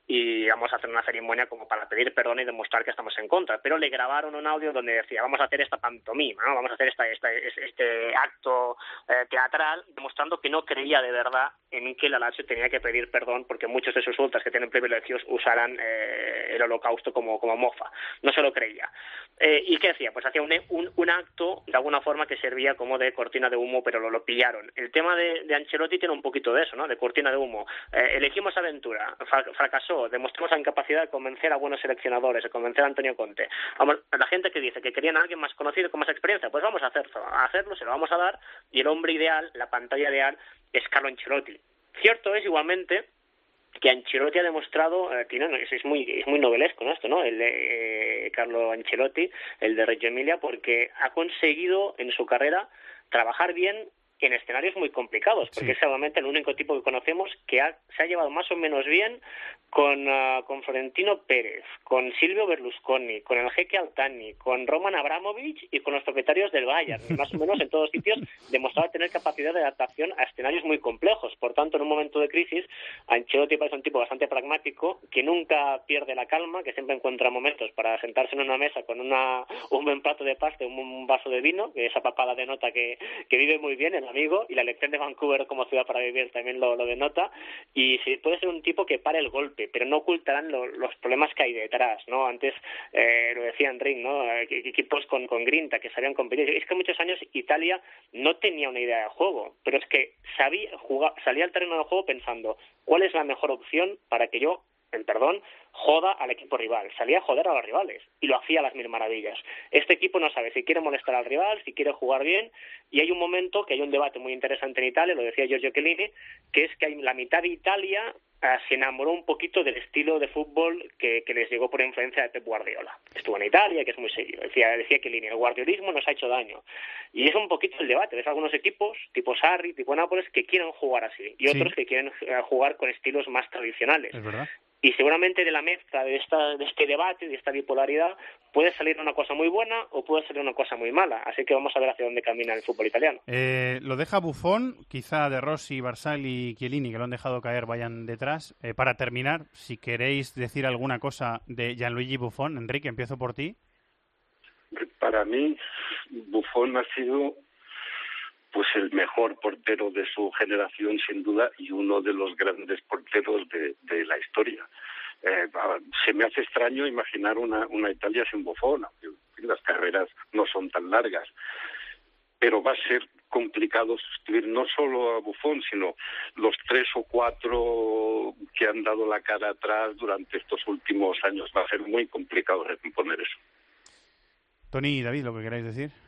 y vamos a hacer una ceremonia como para pedir perdón y demostrar que estamos en contra. Pero le grabaron un audio donde decía, vamos a hacer esta pantomima, vamos a hacer esta, esta- este, acto eh, teatral, demostrando que no creía de verdad en que la Lazio tenía que pedir perdón porque muchos de sus ultras que tienen privilegios usaran eh, el holocausto como, como mofa. No se lo creía. Eh, ¿Y qué hacía? Pues hacía un, un, un acto de alguna forma que servía como de cortina de humo, pero lo, lo pillaron. El tema de, de Ancelotti tiene un poquito de eso, ¿no? De cortina de humo. Eh, elegimos aventura, fra- fracasó, demostramos la incapacidad de convencer a buenos seleccionadores, de convencer a Antonio Conte. Vamos, la gente que dice que querían a alguien más conocido con más experiencia, pues vamos a hacerlo, a hacerlo, se lo vamos a dar, y el hombre ideal, la pantalla ideal, es Carlo Ancelotti. Cierto es igualmente que Ancelotti ha demostrado, eh, tiene, es muy es muy novelesco ¿no? esto, ¿no? El de eh, Carlo Ancelotti, el de Reggio Emilia, porque ha conseguido en su carrera trabajar bien en escenarios muy complicados, porque Sí. es seguramente el único tipo que conocemos que ha- se ha llevado más o menos bien con, ah, con Florentino Pérez, con Silvio Berlusconi, con el jeque Altani, con Roman Abramovich y con los propietarios del Bayern. Más o menos en todos sitios demostraba tener capacidad de adaptación a escenarios muy complejos. Por tanto, en un momento de crisis, Ancelotti parece un tipo bastante pragmático, que nunca pierde la calma, que siempre encuentra momentos para sentarse en una mesa con una, un buen plato de pasta, un, un vaso de vino, que esa papada denota que, que vive muy bien amigo, y la elección de Vancouver como ciudad para vivir también lo, lo denota, y sí, puede ser un tipo que pare el golpe, pero no ocultarán lo- los problemas que hay detrás, ¿no? Antes eh, lo decía Enric, ¿no? Eh, Equipos con, con grinta, que sabían competir. Es que muchos años Italia no tenía una idea de juego, pero es que sabía, jugar, salía al terreno del juego pensando cuál es la mejor opción para que yo, en perdón, joda al equipo rival. Salía a joder a los rivales y lo hacía a las mil maravillas. Este equipo no sabe si quiere molestar al rival, si quiere jugar bien, y hay un momento que hay un debate muy interesante en Italia, lo decía Giorgio Chiellini, que es que hay la mitad de Italia ah, se enamoró un poquito del estilo de fútbol que, que les llegó por influencia de Pep Guardiola. Estuvo en Italia, que es muy serio. Decía, decía Chiellini, el guardiolismo nos ha hecho daño. Y es un poquito el debate. Ves algunos equipos, tipo Sarri, tipo Nápoles, que quieren jugar así, y Sí. otros que quieren eh, jugar con estilos más tradicionales. Es verdad. Y seguramente de la mezcla de, esta, de este debate, de esta bipolaridad, puede salir una cosa muy buena o puede salir una cosa muy mala. Así que vamos a ver hacia dónde camina el fútbol italiano. Eh, lo deja Buffon, quizá De Rossi, Barzagli y Chiellini, que lo han dejado caer, vayan detrás. Eh, para terminar, si queréis decir alguna cosa de Gianluigi Buffon, Enrique, empiezo por ti. Para mí, Buffon ha sido pues el mejor portero de su generación sin duda y uno de los grandes porteros de, la historia. Eh, se me hace extraño imaginar una, una Italia sin fin, las carreras no son tan largas. Pero va a ser complicado sustituir no solo a Buffon, sino los tres o cuatro que han dado la cara atrás durante estos últimos años. Va a ser muy complicado recomponer eso. Tony y David, lo que queráis decir.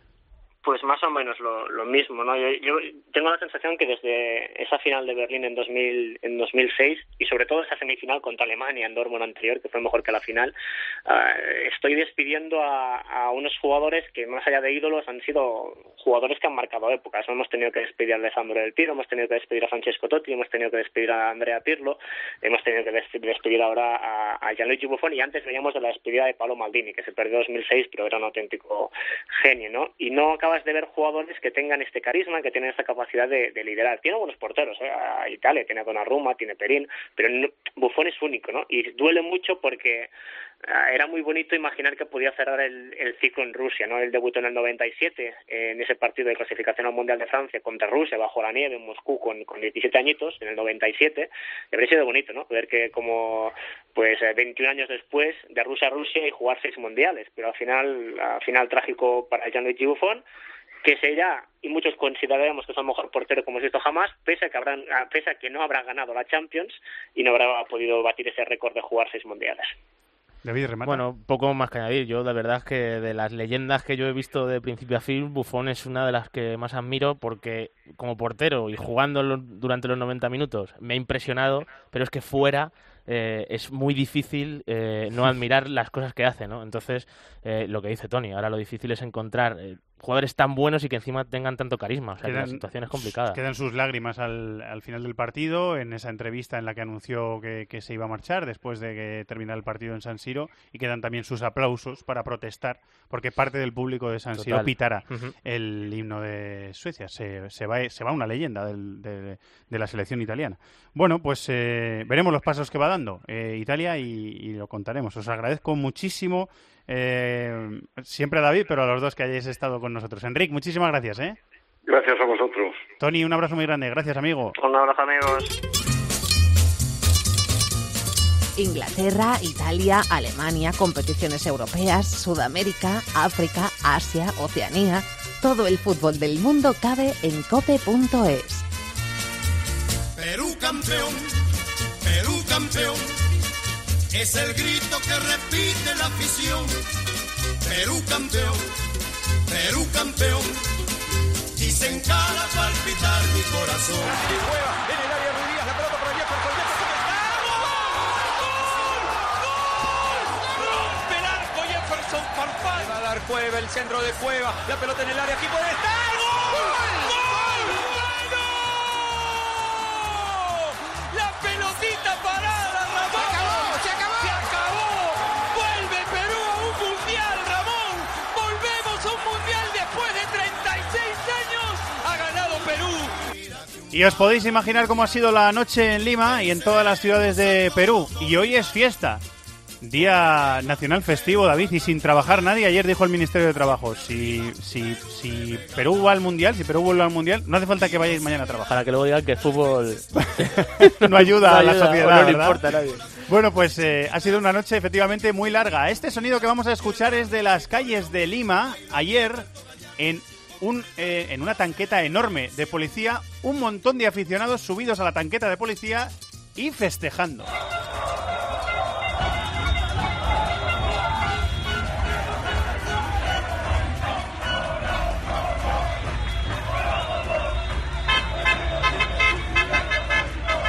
Pues más o menos lo, mismo, ¿no? Yo, tengo la sensación que desde esa final de Berlín en, 2000, en 2006 y sobre todo esa semifinal contra Alemania en Dortmund anterior, que fue mejor que la final, ah, estoy despidiendo a, unos jugadores que más allá de ídolos han sido jugadores que han marcado épocas. Hemos tenido que despedir a Alessandro Del Piero, hemos tenido que despedir a Francesco Totti, hemos tenido que despedir a Andrea Pirlo, hemos tenido que des- despedir ahora a, a Gianluigi Buffon y antes veníamos de la despedida de Paolo Maldini, que se perdió en 2006, pero era un auténtico genio, ¿no? Y no de ver jugadores que tengan este carisma, que tienen esta capacidad de, de liderar. Tiene buenos porteros, ¿eh? Italia tiene a Donnarumma, tiene Perín, pero no- Buffon es único, ¿no? Y duele mucho porque era muy bonito imaginar que podía cerrar el, el ciclo en Rusia, ¿no? Él debutó en el 97 en ese partido de clasificación al Mundial de Francia contra Rusia bajo la nieve en Moscú con, con 17 añitos en el 97. Y habría sido bonito, ¿no? Ver que como pues 21 años después de Rusia a Rusia y jugar seis mundiales, pero al final, al final trágico para Gianluigi Buffon que será, y muchos consideramos que es el mejor portero como hemos visto jamás, pese a que, habrán, pese a que no habrá ganado la Champions y no habrá podido batir ese récord de jugar seis mundiales. David, remata. Bueno, poco más que añadir. Yo, la verdad es que de las leyendas que yo he visto de principio a fin, Buffon es una de las que más admiro porque como portero y jugando durante los 90 minutos me ha impresionado, pero es que fuera eh, es muy difícil eh, no admirar las cosas que hace, ¿no? Entonces, eh, lo que dice Tony, ahora lo difícil es encontrar jugadores tan buenos y que encima tengan tanto carisma. O sea, que la situación es complicada. Quedan sus lágrimas al, al, final del partido, en esa entrevista en la que anunció que, que, se iba a marchar después de que terminara el partido en San Siro, y quedan también sus aplausos para protestar, porque parte del público de San Total. Siro pitara uh -huh. el himno de Suecia. Se, se, va, se va una leyenda del, de, de, la selección italiana. Bueno, pues eh, veremos los pasos que va dando eh, Italia y, y lo contaremos. Os agradezco muchísimo eh, siempre a David, pero a los dos que hayáis estado con nosotros. Enrique, muchísimas gracias. ¿eh? Gracias a vosotros. Tony, un abrazo muy grande. Gracias, amigo. Un abrazo, amigos. Inglaterra, Italia, Alemania, competiciones europeas, Sudamérica, África, Asia, Oceanía. Todo el fútbol del mundo cabe en cope.es. Perú campeón, Perú campeón. Es el grito que repite la afición. Perú campeón, Perú campeón. Dicen cara palpitar mi corazón. Y en el área Ruiz la pelota para Jefferson. Jefferson Farfán. Va a dar Cueva, el centro de Cueva. La pelota en el área, aquí puede estar. Y os podéis imaginar cómo ha sido la noche en Lima y en todas las ciudades de Perú. Y hoy es fiesta. Día nacional festivo, David, y sin trabajar nadie. Ayer dijo el Ministerio de Trabajo, si, si, si Perú va al Mundial, si Perú vuelve al Mundial, no hace falta que vayáis mañana a trabajar. Para que luego digan que el fútbol no ayuda no a la ayuda, sociedad, no le importa a nadie. Bueno, pues eh, ha sido una noche efectivamente muy larga. Este sonido que vamos a escuchar es de las calles de Lima. Ayer, en, un, eh, en una tanqueta enorme de policía, un montón de aficionados subidos a la tanqueta de policía y festejando.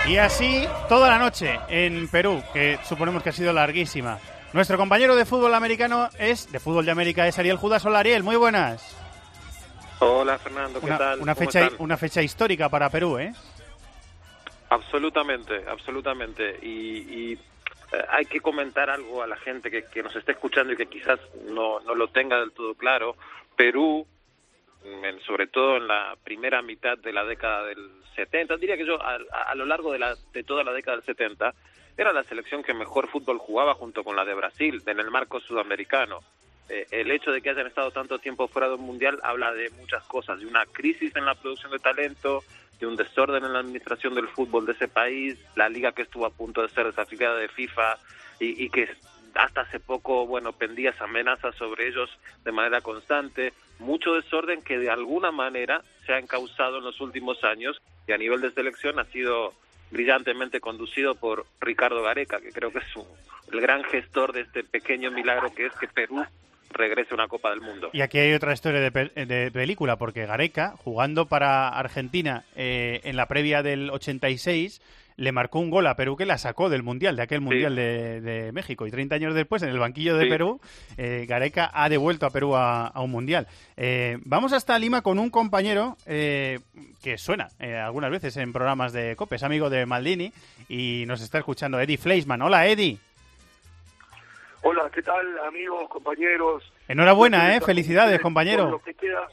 Y así toda la noche en Perú, que suponemos que ha sido larguísima. Nuestro compañero de fútbol americano es, de fútbol de América, es Ariel Judas. Hola Ariel, muy buenas. Hola Fernando, ¿qué una, tal? Una ¿Cómo fecha, están? una fecha histórica para Perú, ¿eh? Absolutamente, absolutamente. Y, y eh, hay que comentar algo a la gente que, que nos esté escuchando y que quizás no, no lo tenga del todo claro. Perú, en- sobre todo en la primera mitad de la década del 70, diría que yo a, a- a lo largo de, la, de toda la década del 70, era la selección que mejor fútbol jugaba junto con la de Brasil, en el marco sudamericano. Eh, el hecho de que hayan estado tanto tiempo fuera de un mundial habla de muchas cosas, de una crisis en la producción de talento, de un desorden en la administración del fútbol de ese país, la liga que estuvo a punto de ser desafiada de FIFA y, que hasta hace poco, bueno, pendías amenazas sobre ellos de manera constante, mucho desorden que de alguna manera se ha encausado en los últimos años y a nivel de selección ha sido brillantemente conducido por Ricardo Gareca, que creo que es un- el gran gestor de este pequeño milagro que es que Perú regrese a una Copa del Mundo. Y aquí hay otra historia de, pe- de película, porque Gareca, jugando para Argentina eh, en la previa del 86, le marcó un gol a Perú que la sacó del Mundial, de aquel Mundial de, de México. Y 30 años después, en el banquillo de Sí. Perú, eh, Gareca ha devuelto a Perú a, a un Mundial. Eh, vamos hasta Lima con un compañero eh, que suena algunas veces en programas de COPE, es amigo de Maldini y nos está escuchando Eddie Fleischmann. Hola, Eddie. Hola, ¿qué tal, amigos, compañeros? Enhorabuena, ¿eh? Con Felicidades, Con compañero. lo que queda,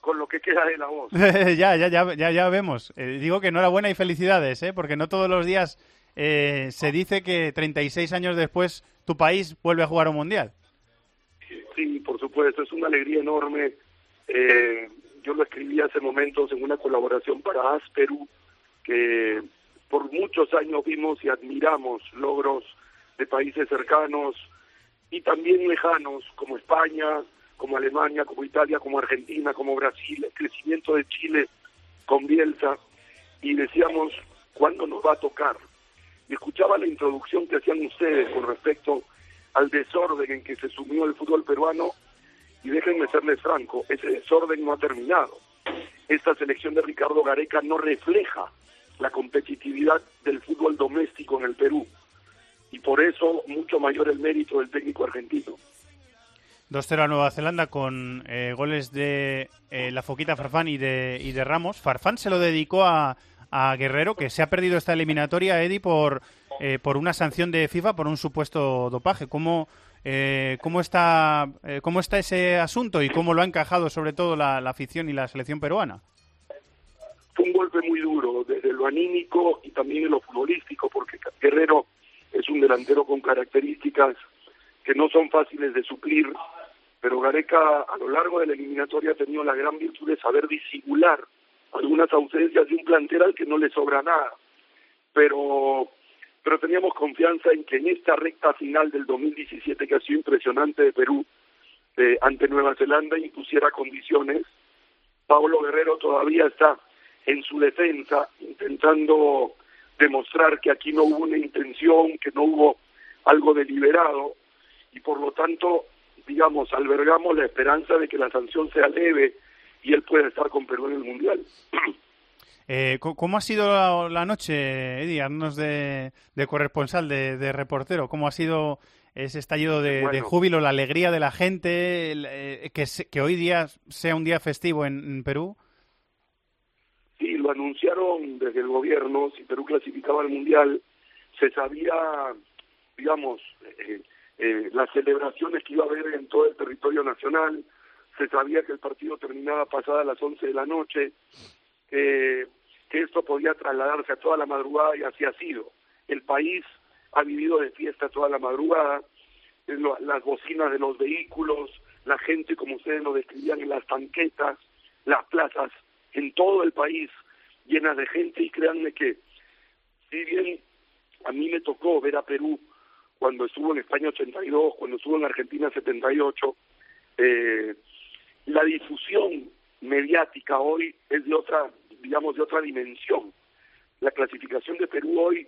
con lo que queda de la voz. ya, ya, ya, ya, ya vemos. Eh, digo que enhorabuena y felicidades, ¿eh? porque no todos los días eh, se dice que 36 años después tu país vuelve a jugar un mundial. Sí, por supuesto, es una alegría enorme. Eh, yo lo escribí hace momentos en una colaboración para AS Perú, que por muchos años vimos y admiramos logros de países cercanos y también lejanos, como España, como Alemania, como Italia, como Argentina, como Brasil, el crecimiento de Chile con Bielsa, y decíamos, ¿cuándo nos va a tocar? Y escuchaba la introducción que hacían ustedes con respecto al desorden en que se sumió el fútbol peruano, y déjenme serles franco, ese desorden no ha terminado. Esta selección de Ricardo Gareca no refleja la competitividad del fútbol doméstico en el Perú, y por eso mucho mayor el mérito del técnico argentino. 2-0 a Nueva Zelanda con eh, goles de eh, la Foquita Farfán y de, y de Ramos. Farfán se lo dedicó a, a Guerrero, que se ha perdido esta eliminatoria, Eddie, por, eh, por una sanción de FIFA por un supuesto dopaje. ¿Cómo, cómo, está, ¿Cómo está ese asunto y cómo lo ha encajado sobre todo la, la afición y la selección peruana? Fue un golpe muy duro, desde lo anímico y también en lo futbolístico, porque Guerrero es un delantero con características que no son fáciles de suplir pero Gareca a lo largo de la eliminatoria ha tenido la gran virtud de saber disimular algunas ausencias de un plantel al que no le sobra nada. Pero, pero teníamos confianza en que en esta recta final del 2017, que ha sido impresionante de Perú, ante Nueva Zelanda, impusiera condiciones. Pablo Guerrero todavía está en su defensa, intentando demostrar que aquí no hubo una intención, que no hubo algo deliberado, y por lo tanto digamos, albergamos la esperanza de que la sanción sea leve y él pueda estar con Perú en el Mundial. Eh, ¿Cómo ha sido la, noche, Eddie? Haznos de, de corresponsal, de, reportero. ¿Cómo ha sido ese estallido de, júbilo, la alegría de la gente, eh, que, que hoy día sea un día festivo en, Perú? Sí, lo anunciaron desde el gobierno. Si Perú clasificaba al Mundial, se sabía, digamos, eh, eh, las celebraciones que iba a haber en todo el territorio nacional, se sabía que el partido terminaba pasada las 11 de la noche, que esto podía trasladarse a toda la madrugada y así ha sido. El país ha vivido de fiesta toda la madrugada, las bocinas de los vehículos, la gente, como ustedes lo describían, en las tanquetas, las plazas en todo el país llenas de gente y créanme que si bien a mí me tocó ver a Perú cuando estuvo en España 82, cuando estuvo en Argentina 78. Eh, la difusión mediática hoy es de otra, digamos, de otra dimensión. La clasificación de Perú hoy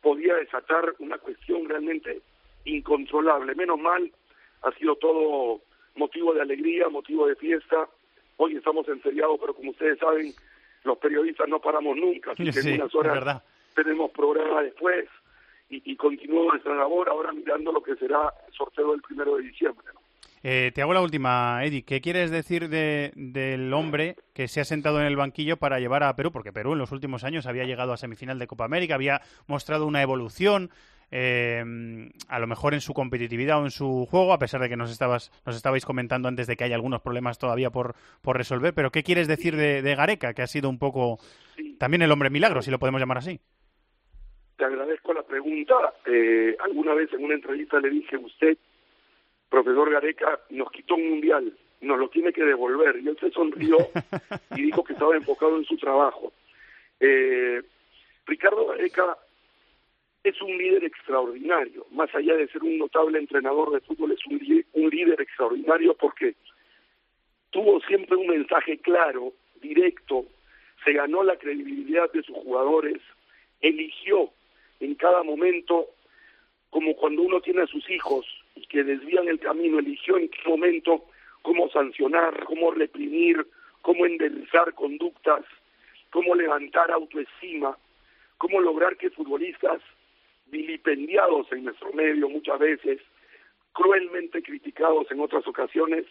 podía desatar una cuestión realmente incontrolable. Menos mal, ha sido todo motivo de alegría, motivo de fiesta. Hoy estamos en feriado, pero como ustedes saben, los periodistas no paramos nunca, así que en unas horas tenemos programa después y, y continúo nuestra labor ahora mirando lo que será el sorteo del primero de diciembre. Eh, te hago la última, Eddie. ¿Qué quieres decir de, del hombre que se ha sentado en el banquillo para llevar a Perú? Porque Perú en los últimos años había llegado a semifinal de Copa América, había mostrado una evolución, eh, a lo mejor en su competitividad o en su juego, a pesar de que nos, estabas, nos estabais comentando antes de que hay algunos problemas todavía por, por resolver. Pero ¿qué quieres decir de, de Gareca, que ha sido un poco también el hombre milagro, si lo podemos llamar así? te agradezco la pregunta. Eh, alguna vez en una entrevista le dije, usted, profesor Gareca, nos quitó un mundial, nos lo tiene que devolver. Y él se sonrió y dijo que estaba enfocado en su trabajo. Eh, Ricardo Gareca es un líder extraordinario, más allá de ser un notable entrenador de fútbol, es un, un líder extraordinario porque tuvo siempre un mensaje claro, directo, se ganó la credibilidad de sus jugadores, eligió en cada momento, como cuando uno tiene a sus hijos y que desvían el camino, eligió en qué momento cómo sancionar, cómo reprimir, cómo enderezar conductas, cómo levantar autoestima, cómo lograr que futbolistas vilipendiados en nuestro medio muchas veces, cruelmente criticados en otras ocasiones,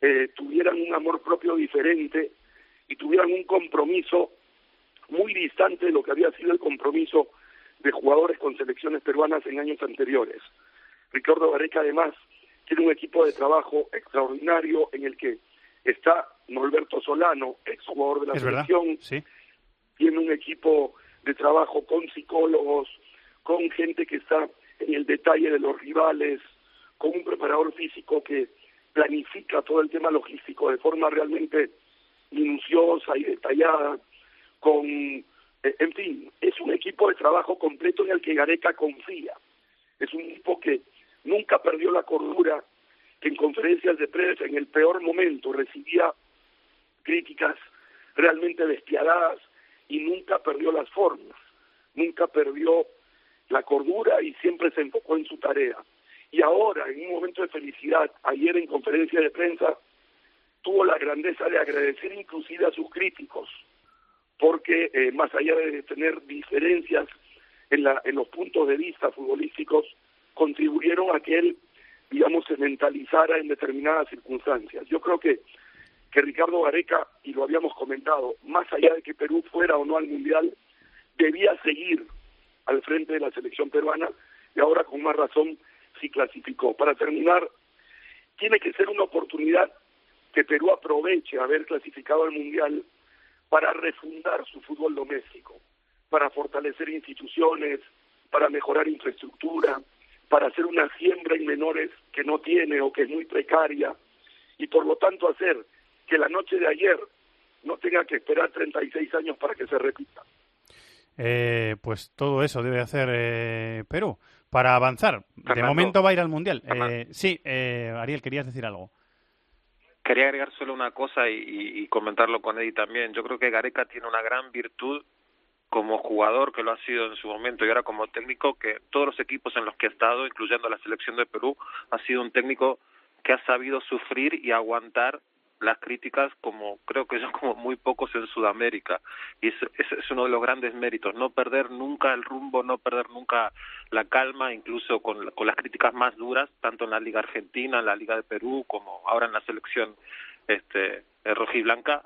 eh, tuvieran un amor propio diferente y tuvieran un compromiso muy distante de lo que había sido el compromiso de jugadores con selecciones peruanas en años anteriores. Ricardo Gareca además tiene un equipo de trabajo extraordinario en el que está Norberto Solano, exjugador de la selección, tiene un equipo de trabajo con psicólogos, con gente que está en el detalle de los rivales, con un preparador físico que planifica todo el tema logístico de forma realmente minuciosa y detallada, con, eh, en fin, es un equipo de trabajo completo en el que Gareca confía. Es un equipo que nunca perdió la cordura, que en conferencias de prensa, en el peor momento, recibía críticas realmente despiadadas y nunca perdió las formas, nunca perdió la cordura y siempre se enfocó en su tarea. Y ahora, en un momento de felicidad, ayer en conferencia de prensa, tuvo la grandeza de agradecer inclusive a sus críticos, porque eh, más allá de tener diferencias en, la, en los puntos de vista futbolísticos, contribuyeron a que él, digamos, se mentalizara en determinadas circunstancias. Yo creo que, que Ricardo Gareca, y lo habíamos comentado, más allá de que Perú fuera o no al Mundial, debía seguir al frente de la selección peruana y ahora con más razón sí clasificó. Para terminar, tiene que ser una oportunidad que Perú aproveche haber clasificado al Mundial para refundar su fútbol doméstico, para fortalecer instituciones, para mejorar infraestructura, para hacer una siembra en menores que no tiene o que es muy precaria y por lo tanto hacer que la noche de ayer no tenga que esperar 36 años para que se repita. Eh, pues todo eso debe hacer eh, Perú para avanzar. De momento va a ir al Mundial. Eh, sí, eh, Ariel, querías decir algo. Quería agregar solo una cosa y, y, comentarlo con Eddie también. Yo creo que Gareca tiene una gran virtud como jugador, que lo ha sido en su momento, y ahora como técnico, que todos los equipos en los que ha estado, incluyendo la selección de Perú, ha sido un técnico que ha sabido sufrir y aguantar las críticas como creo que son como muy pocos en Sudamérica. Y es, es, es, uno de los grandes méritos no perder nunca el rumbo no perder nunca la calma incluso con, con las críticas más duras tanto en la liga argentina en la liga de Perú como ahora en la selección este rojiblanca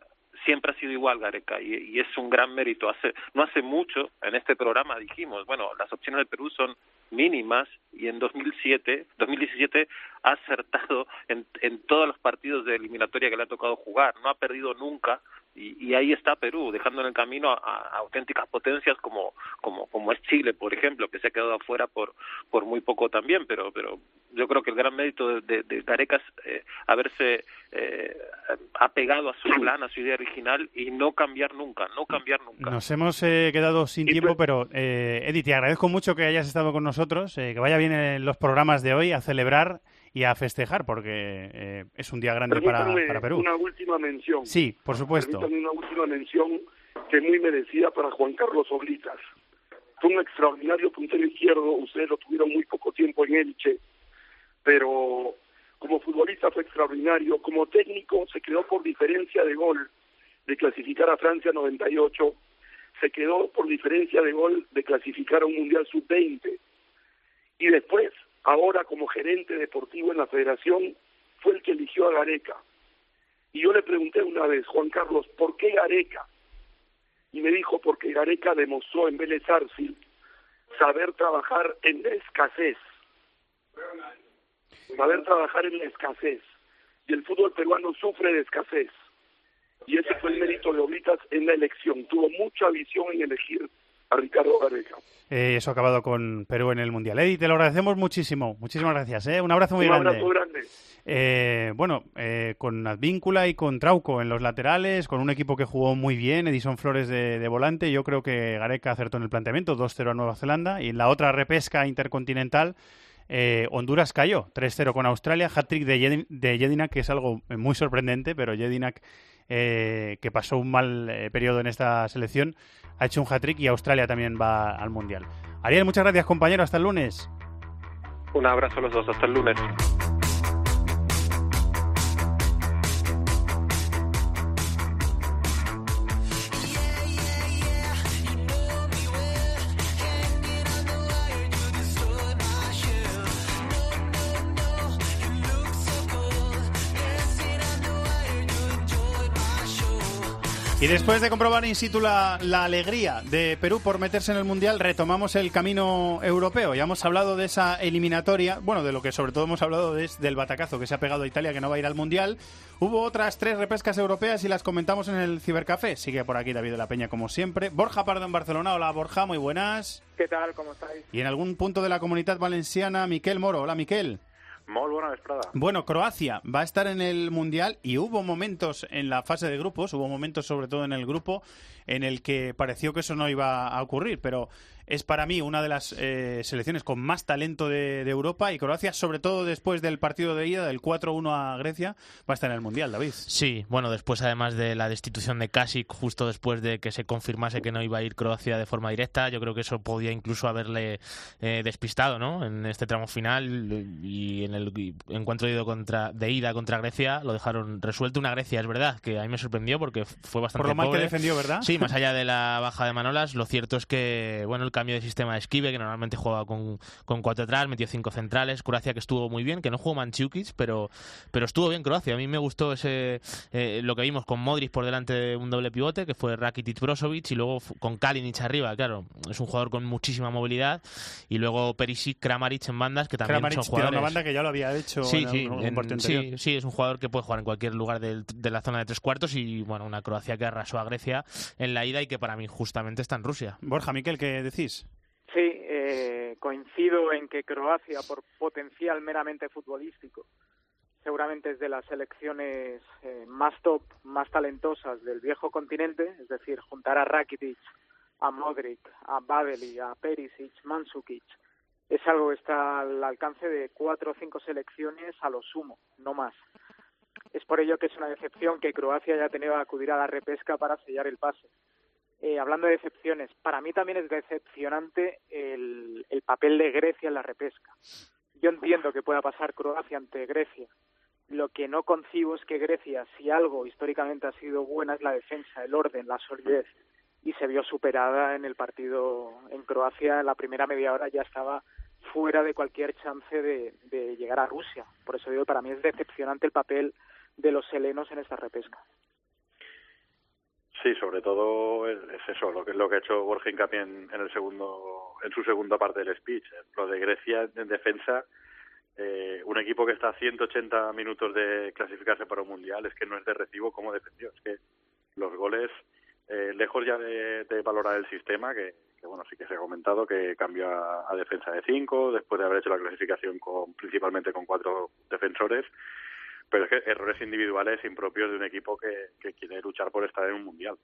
siempre ha sido igual Gareca y, es un gran mérito. Hace, no hace mucho en este programa dijimos, bueno, las opciones de Perú son mínimas y en 2007, 2017 ha acertado en, en todos los partidos de eliminatoria que le ha tocado jugar, no ha perdido nunca y, y ahí está Perú, dejando en el camino a, a, auténticas potencias como, como, como es Chile, por ejemplo, que se ha quedado afuera por, por muy poco también, pero, pero yo creo que el gran mérito de, de, Gareca es eh, haberse eh, apegado a su plan, a su idea original y no cambiar nunca, no cambiar nunca. Nos hemos eh, quedado sin tiempo, pero eh, Eddie, te agradezco mucho que hayas estado con nosotros, eh, que vaya bien en los programas de hoy a celebrar y a festejar, porque eh, es un día grande para, para, Perú. Una última mención. Sí, por supuesto. Permítame una última mención que es muy merecida para Juan Carlos Oblitas. Fue un extraordinario puntero izquierdo, ustedes lo tuvieron muy poco tiempo en Elche, pero como futbolista fue extraordinario, como técnico se quedó por diferencia de gol de clasificar a Francia 98, se quedó por diferencia de gol de clasificar a un Mundial Sub-20. Y después, ahora como gerente deportivo en la federación, fue el que eligió a Gareca. Y yo le pregunté una vez, Juan Carlos, ¿por qué Gareca? Y me dijo, porque Gareca demostró en Vélez saber trabajar en la escasez saber trabajar en la escasez. Y el fútbol peruano sufre de escasez. Y ese fue el mérito de Oblitas en la elección. Tuvo mucha visión en elegir a Ricardo Gareca. Eh, eso ha acabado con Perú en el Mundial. Eddie, te lo agradecemos muchísimo. Muchísimas gracias. ¿eh? Un abrazo muy Un grande. abrazo grande. Eh, bueno, eh, con Advíncula y con Trauco en los laterales, con un equipo que jugó muy bien, Edison Flores de, de volante, yo creo que Gareca acertó en el planteamiento, 2-0 a Nueva Zelanda, y en la otra repesca intercontinental, eh, Honduras cayó 3-0 con Australia, hat-trick de Jedinak, que es algo muy sorprendente, pero Jedinak, eh, que pasó un mal eh, periodo en esta selección, ha hecho un hat-trick y Australia también va al Mundial. Ariel, muchas gracias compañero, hasta el lunes. Un abrazo a los dos, hasta el lunes. Y después de comprobar in situ la, la, alegría de Perú por meterse en el Mundial, retomamos el camino europeo. Ya hemos hablado de esa eliminatoria, bueno, de lo que sobre todo hemos hablado es del batacazo que se ha pegado a Italia, que no va a ir al Mundial. Hubo otras tres repescas europeas y las comentamos en el Cibercafé. Sigue por aquí David de la Peña, como siempre. Borja Pardo en Barcelona. Hola, Borja, muy buenas. ¿Qué tal? ¿Cómo estáis? Y en algún punto de la comunidad valenciana, Miquel Moro. Hola, Miquel. Muy buena vesprada. Bueno, Croacia va a estar en el Mundial y hubo momentos en la fase de grupos, hubo momentos sobre todo en el grupo en el que pareció que eso no iba a ocurrir, pero es para mí una de las eh, selecciones con más talento de, de, Europa y Croacia, sobre todo después del partido de ida, del 4-1 a Grecia, va a estar en el Mundial, David. Sí, bueno, después además de la destitución de Kasic, justo después de que se confirmase que no iba a ir Croacia de forma directa, yo creo que eso podía incluso haberle eh, despistado ¿no? en este tramo final y en el encuentro de ida, contra, de ida contra Grecia lo dejaron resuelto. Una Grecia, es verdad, que a mí me sorprendió porque fue bastante Por lo mal pobre. que defendió, ¿verdad? Sí, más allá de la baja de Manolas, lo cierto es que, bueno, el cambio de sistema de Esquive, que normalmente jugaba con, con cuatro atrás, metió cinco centrales, Croacia que estuvo muy bien, que no jugó Manchukic, pero, pero estuvo bien Croacia. A mí me gustó ese eh, lo que vimos con Modric por delante de un doble pivote, que fue Rakitic Brozovic, y luego con Kalinic arriba, claro, es un jugador con muchísima movilidad, y luego Perisic, Kramaric en bandas, que también Kramaric son jugadores... una banda que ya lo había hecho Sí, en sí, en- es un jugador que puede jugar en cualquier lugar del- de la zona de tres cuartos y bueno, una Croacia que arrasó a Grecia en la ida y que para mí justamente está en Rusia. Borja, Miquel, ¿qué decís? Sí, eh, coincido en que Croacia, por potencial meramente futbolístico, seguramente es de las selecciones eh, más top, más talentosas del viejo continente, es decir, juntar a Rakitic, a Modric, a Badeli, a Perisic, Mandzukic, es algo que está al alcance de cuatro o cinco selecciones a lo sumo, no más. Es por ello que es una decepción que Croacia haya tenido que acudir a la repesca para sellar el pase. Eh, hablando de decepciones, para mí también es decepcionante el, el papel de Grecia en la repesca. Yo entiendo que pueda pasar Croacia ante Grecia. Lo que no concibo es que Grecia, si algo históricamente ha sido buena, es la defensa, el orden, la solidez. Y se vio superada en el partido en Croacia. En la primera media hora ya estaba fuera de cualquier chance de, de llegar a Rusia. Por eso digo, para mí es decepcionante el papel de los helenos en esta repesca. Sí, sobre todo es, es eso, lo que lo que ha hecho Borja hincapié en, en el segundo, en su segunda parte del speech. Lo de Grecia en defensa, eh, un equipo que está a 180 minutos de clasificarse para un mundial, es que no es de recibo como defendió. Es que los goles, eh, lejos ya de, valorar el sistema, que, bueno, sí que se ha comentado que cambió a, defensa de cinco, después de haber hecho la clasificación con, principalmente con cuatro defensores, pero es que errores individuales impropios de un equipo que, que quiere luchar por estar en un mundial.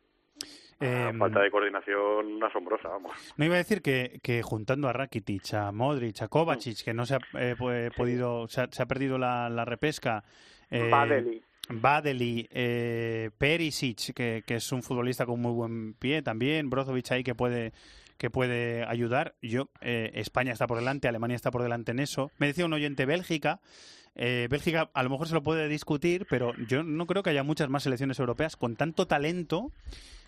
Eh, Falta de coordinación asombrosa, vamos. No iba a decir que, que juntando a Rakitic, a Modric, a Kovacic, que no se ha eh, pu- podido, se ha, se ha perdido la, la repesca. eh, Badeli. Badeli, eh, Perisic, que, que es un futbolista con muy buen pie también, Brozovic ahí que puede que puede ayudar. Yo eh, España está por delante, Alemania está por delante en eso. Me decía un oyente Bélgica. Eh, Bélgica a lo mejor se lo puede discutir, pero yo no creo que haya muchas más selecciones europeas con tanto talento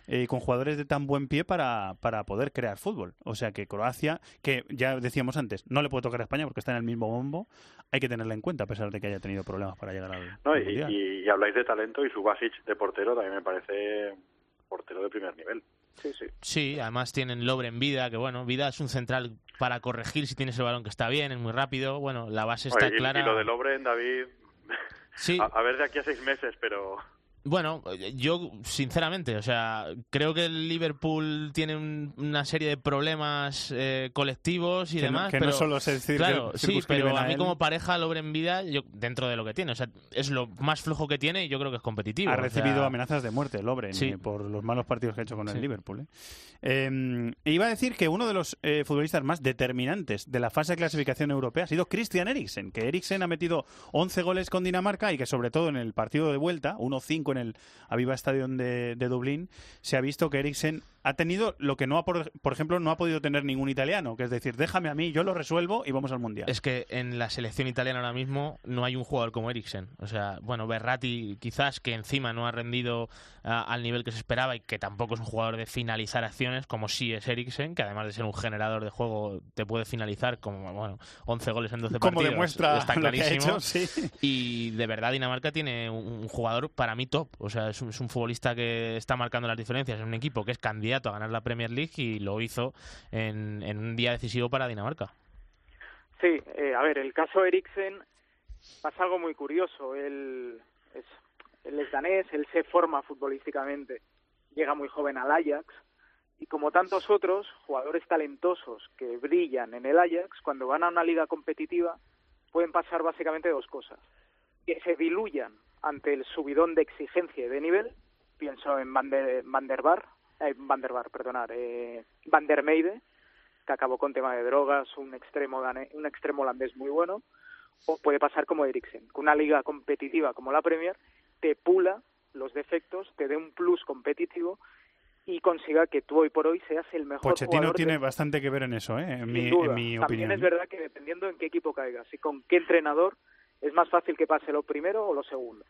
eh, con jugadores de tan buen pie para, para poder crear fútbol. O sea que Croacia, que ya decíamos antes, no le puede tocar a España porque está en el mismo bombo, hay que tenerla en cuenta a pesar de que haya tenido problemas para llegar al, No, y, Mundial. y- y habláis de talento y Subasic de portero también me parece portero de primer nivel. Sí, sí. Sí, además tienen Lobre en vida, que bueno, vida es un central para corregir si tienes el balón que está bien, es muy rápido. Bueno, la base está y- clara. Y lo de Lobren, David, Sí. a, a ver de aquí a seis meses, pero Bueno, yo sinceramente, o sea, creo que el Liverpool tiene un- una serie de problemas eh, colectivos y Que no- demás. que no pero, solo se Claro, sí, pero a a mí como pareja Lobre en vida, yo, dentro de lo que tiene, o sea, es lo más flojo que tiene y yo creo que es competitivo. Ha o sea, recibido amenazas de muerte, Lovren, Sí. eh, por los malos partidos que ha hecho con el. Liverpool. ¿eh? Eh, e iba a decir que uno de los eh, futbolistas más determinantes de la fase de clasificación europea ha sido Christian Eriksen, que Eriksen ha metido 11 goles con Dinamarca y que sobre todo en el partido de vuelta, 1-5 en el Aviva Stadium de, de Dublín, se ha visto que Eriksen ha tenido lo que no ha, por, por ejemplo, no ha podido tener ningún italiano, que es decir, déjame a mí, yo lo resuelvo y vamos al Mundial. Es que en la selección italiana ahora mismo no hay un jugador como Eriksen. O sea, bueno, Berratti quizás que encima no ha rendido ah, al nivel que se esperaba y que tampoco es un jugador de finalizar acciones como sí es Eriksen, que además de ser un generador de juego te puede finalizar como, bueno, 11 goles en 12 Como partidos. demuestra está lo que ha clarísimo. hecho, sí. Y de verdad Dinamarca tiene un, un jugador para mí top. O sea, es un, es un futbolista que está marcando las diferencias en un equipo que es candidato a ganar la Premier League y lo hizo en, un día decisivo para Dinamarca. Sí, eh, a ver, el caso Eriksen pasa algo muy curioso. Él es, él es danés, él se forma futbolísticamente, llega muy joven al Ajax, Y como tantos otros, jugadores talentosos que brillan en el Ajax, cuando van a una liga competitiva, pueden pasar básicamente dos cosas. Que se diluyan ante el subidón de exigencia y de nivel, pienso en Van der, Van eh, Van der Bar, perdonar, eh, Van der Meide, que acabó con tema de drogas, un extremo, dane- un extremo holandés muy bueno, o puede pasar como Eriksen, que una liga competitiva como la Premier te pula los defectos, te dé un plus competitivo y consiga que tú hoy por hoy seas el mejor Pochettino jugador tiene de- bastante que ver en eso, ¿eh? en, sin mi, duda. en mi También opinión. es verdad que dependiendo en qué equipo caigas y con qué entrenador, es más fácil que pase lo primero o lo segundo.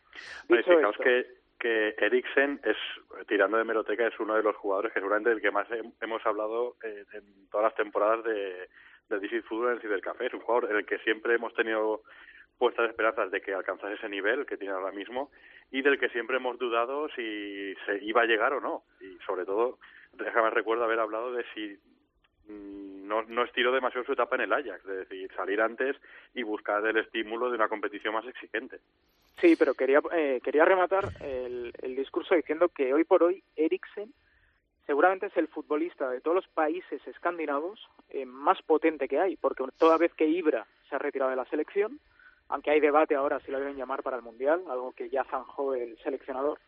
Dicho fijaos esto, que, que Eriksen es, tirando de meroteca, es uno de los jugadores que seguramente el que más he- hemos hablado eh, en todas las temporadas de, de DC Fútbol en el Cibercafé. Es un jugador en el que siempre hemos tenido puestas esperanzas de que alcanzase ese nivel que tiene ahora mismo y del que siempre hemos dudado si se iba a llegar o no. Y sobre todo, déjame recuerdo haber hablado de si mm, no, no estiró demasiado su etapa en el Ajax, es decir, salir antes y buscar el estímulo de una competición más exigente. Sí, pero quería, eh, quería rematar el, el discurso diciendo que hoy por hoy Eriksen seguramente es el futbolista de todos los países escandinavos eh, más potente que hay, porque toda vez que Ibra se ha retirado de la selección, aunque hay debate ahora si lo deben llamar para el Mundial, algo que ya zanjó el seleccionador,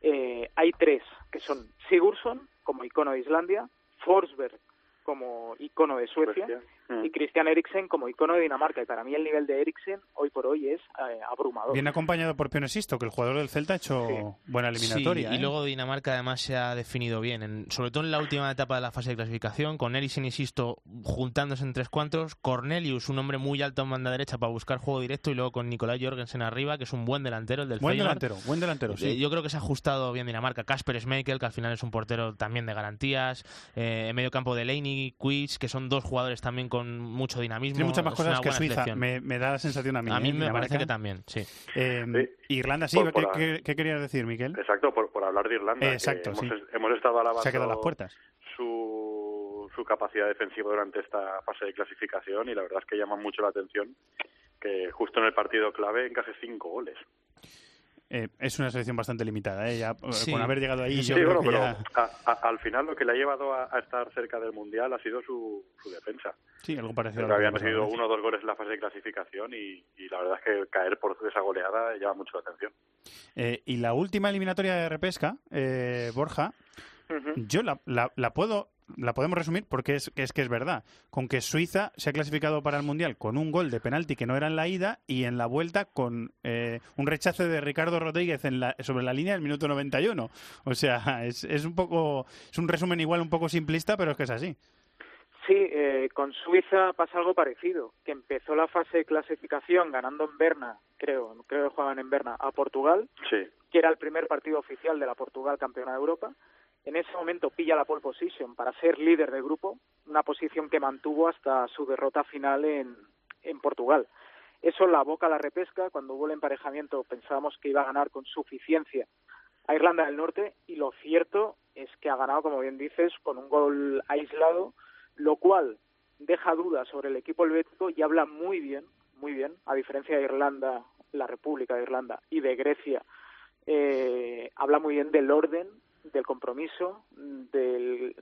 eh, hay tres, que son Sigurdsson como icono de Islandia, Forsberg como icono de Suecia, y Christian Eriksen como icono de Dinamarca. Y para mí el nivel de Eriksen hoy por hoy es eh, abrumador. Viene acompañado por Pionesisto, que el jugador del Celta ha hecho buena eliminatoria. Sí, y ¿eh? luego Dinamarca además se ha definido bien, en- sobre todo en la última etapa de la fase de clasificación, con Eriksen y Sisto juntándose en tres cuantos, Cornelius, un hombre muy alto en banda derecha para buscar juego directo, y luego con Nicolai Jorgensen arriba, que es un buen delantero, el del Buen Feyenoord. delantero, buen delantero, sí. Eh, Yo creo que se ha ajustado bien Dinamarca. Casper Schmeichel, que al final es un portero también de garantías. Eh, en medio campo de Laney, Quiz, que son dos jugadores también con mucho dinamismo. Tiene muchas más Es cosas que Suiza. Me, me da la sensación a mí. A mí ¿eh? me Dinamarca. parece que también, sí. Eh, Irlanda, sí. Por- ¿Qué, por- qué- qué querías decir, Miquel? Exacto, por, por hablar de Irlanda. Exacto, hemos, sí. hemos estado alabando Se ha quedado a las puertas. Su, su capacidad defensiva durante esta fase de clasificación y la verdad es que llama mucho la atención que justo en el partido clave encaje cinco goles. Eh, es una selección bastante limitada, ¿eh? Ya, eh, Sí. con haber llegado ahí, Sí, yo creo bueno, que pero ya... a- a- al final lo que le ha llevado a, a estar cerca del Mundial ha sido su, su defensa. Sí, algo parecido. que habían recibido uno o dos goles en la fase de clasificación y, y la verdad es que caer por esa goleada llama mucho la atención. Eh, y la última eliminatoria de repesca, yo la, la, la puedo la podemos resumir porque es, es que es verdad. Con que Suiza se ha clasificado para el Mundial con un gol de penalti que no era en la ida y en la vuelta con eh, un rechace de Ricardo Rodríguez en la, sobre la línea del minuto 91. O sea, es, es un poco es un resumen igual un poco simplista, pero es que es así. Sí, eh, con Suiza pasa algo parecido, que empezó la fase de clasificación ganando en Berna, creo, creo que jugaban en Berna, a Portugal, Sí. que era el primer partido oficial de la Portugal campeona de Europa. En ese momento pilla la pole position para ser líder del grupo, una posición que mantuvo hasta su derrota final en, en Portugal. Eso la boca a la repesca, cuando hubo el emparejamiento pensábamos que iba a ganar con suficiencia a Irlanda del Norte y lo cierto es que ha ganado, como bien dices, con un gol aislado, lo cual deja dudas sobre el equipo helvético y habla muy bien, muy bien, a diferencia de Irlanda, la República de Irlanda y de Grecia, eh, habla muy bien del orden, del compromiso, del,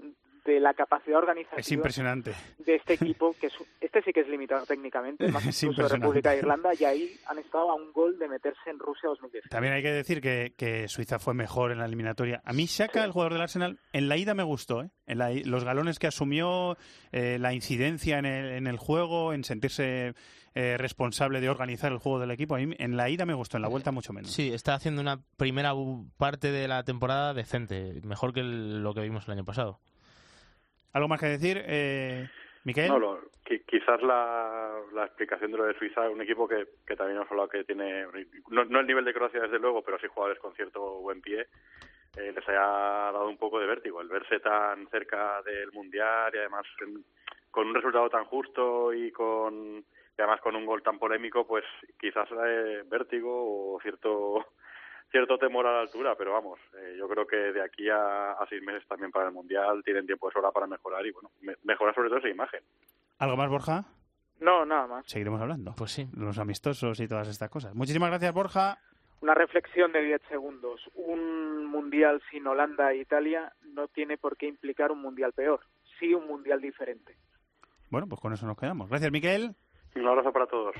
de la capacidad organizativa Es impresionante. de este equipo, que es, este sí que es limitado técnicamente, más Es incluso de. República de Irlanda, y ahí han estado a un gol de meterse en Rusia 2010. También hay que decir que, que Suiza fue mejor en la eliminatoria. A mí Shaka, el jugador del Arsenal, en la ida me gustó. ¿eh? En la los galones que asumió, eh, la incidencia en el, en el juego, en sentirse eh, responsable de organizar el juego del equipo. A mí en la ida me gustó, en la vuelta mucho menos. Sí, está haciendo una primera parte de la temporada decente, mejor que el- lo que vimos el año pasado. ¿Algo más que decir, eh, Miquel? No, quizás la, la explicación de lo de Suiza, un equipo que, que también hemos hablado que tiene, no, no el nivel de Croacia desde luego, pero sí jugadores con cierto buen pie, eh, les haya dado un poco de vértigo. El verse tan cerca del Mundial y además con un resultado tan justo y con además con un gol tan polémico, pues quizás eh, vértigo o cierto cierto temor a la altura, pero vamos, eh, yo creo que de aquí a, a seis meses también para el Mundial tienen tiempo de sobra para mejorar y bueno, me- mejorar sobre todo esa imagen. ¿Algo más, Borja? No, nada más. Seguiremos hablando. Pues sí. Los amistosos y todas estas cosas. Muchísimas gracias, Borja. Una reflexión de 10 segundos. Un mundial sin Holanda e Italia no tiene por qué implicar un mundial peor, sí un mundial diferente. Bueno, pues con eso nos quedamos. Gracias, Miquel. Un abrazo para todos.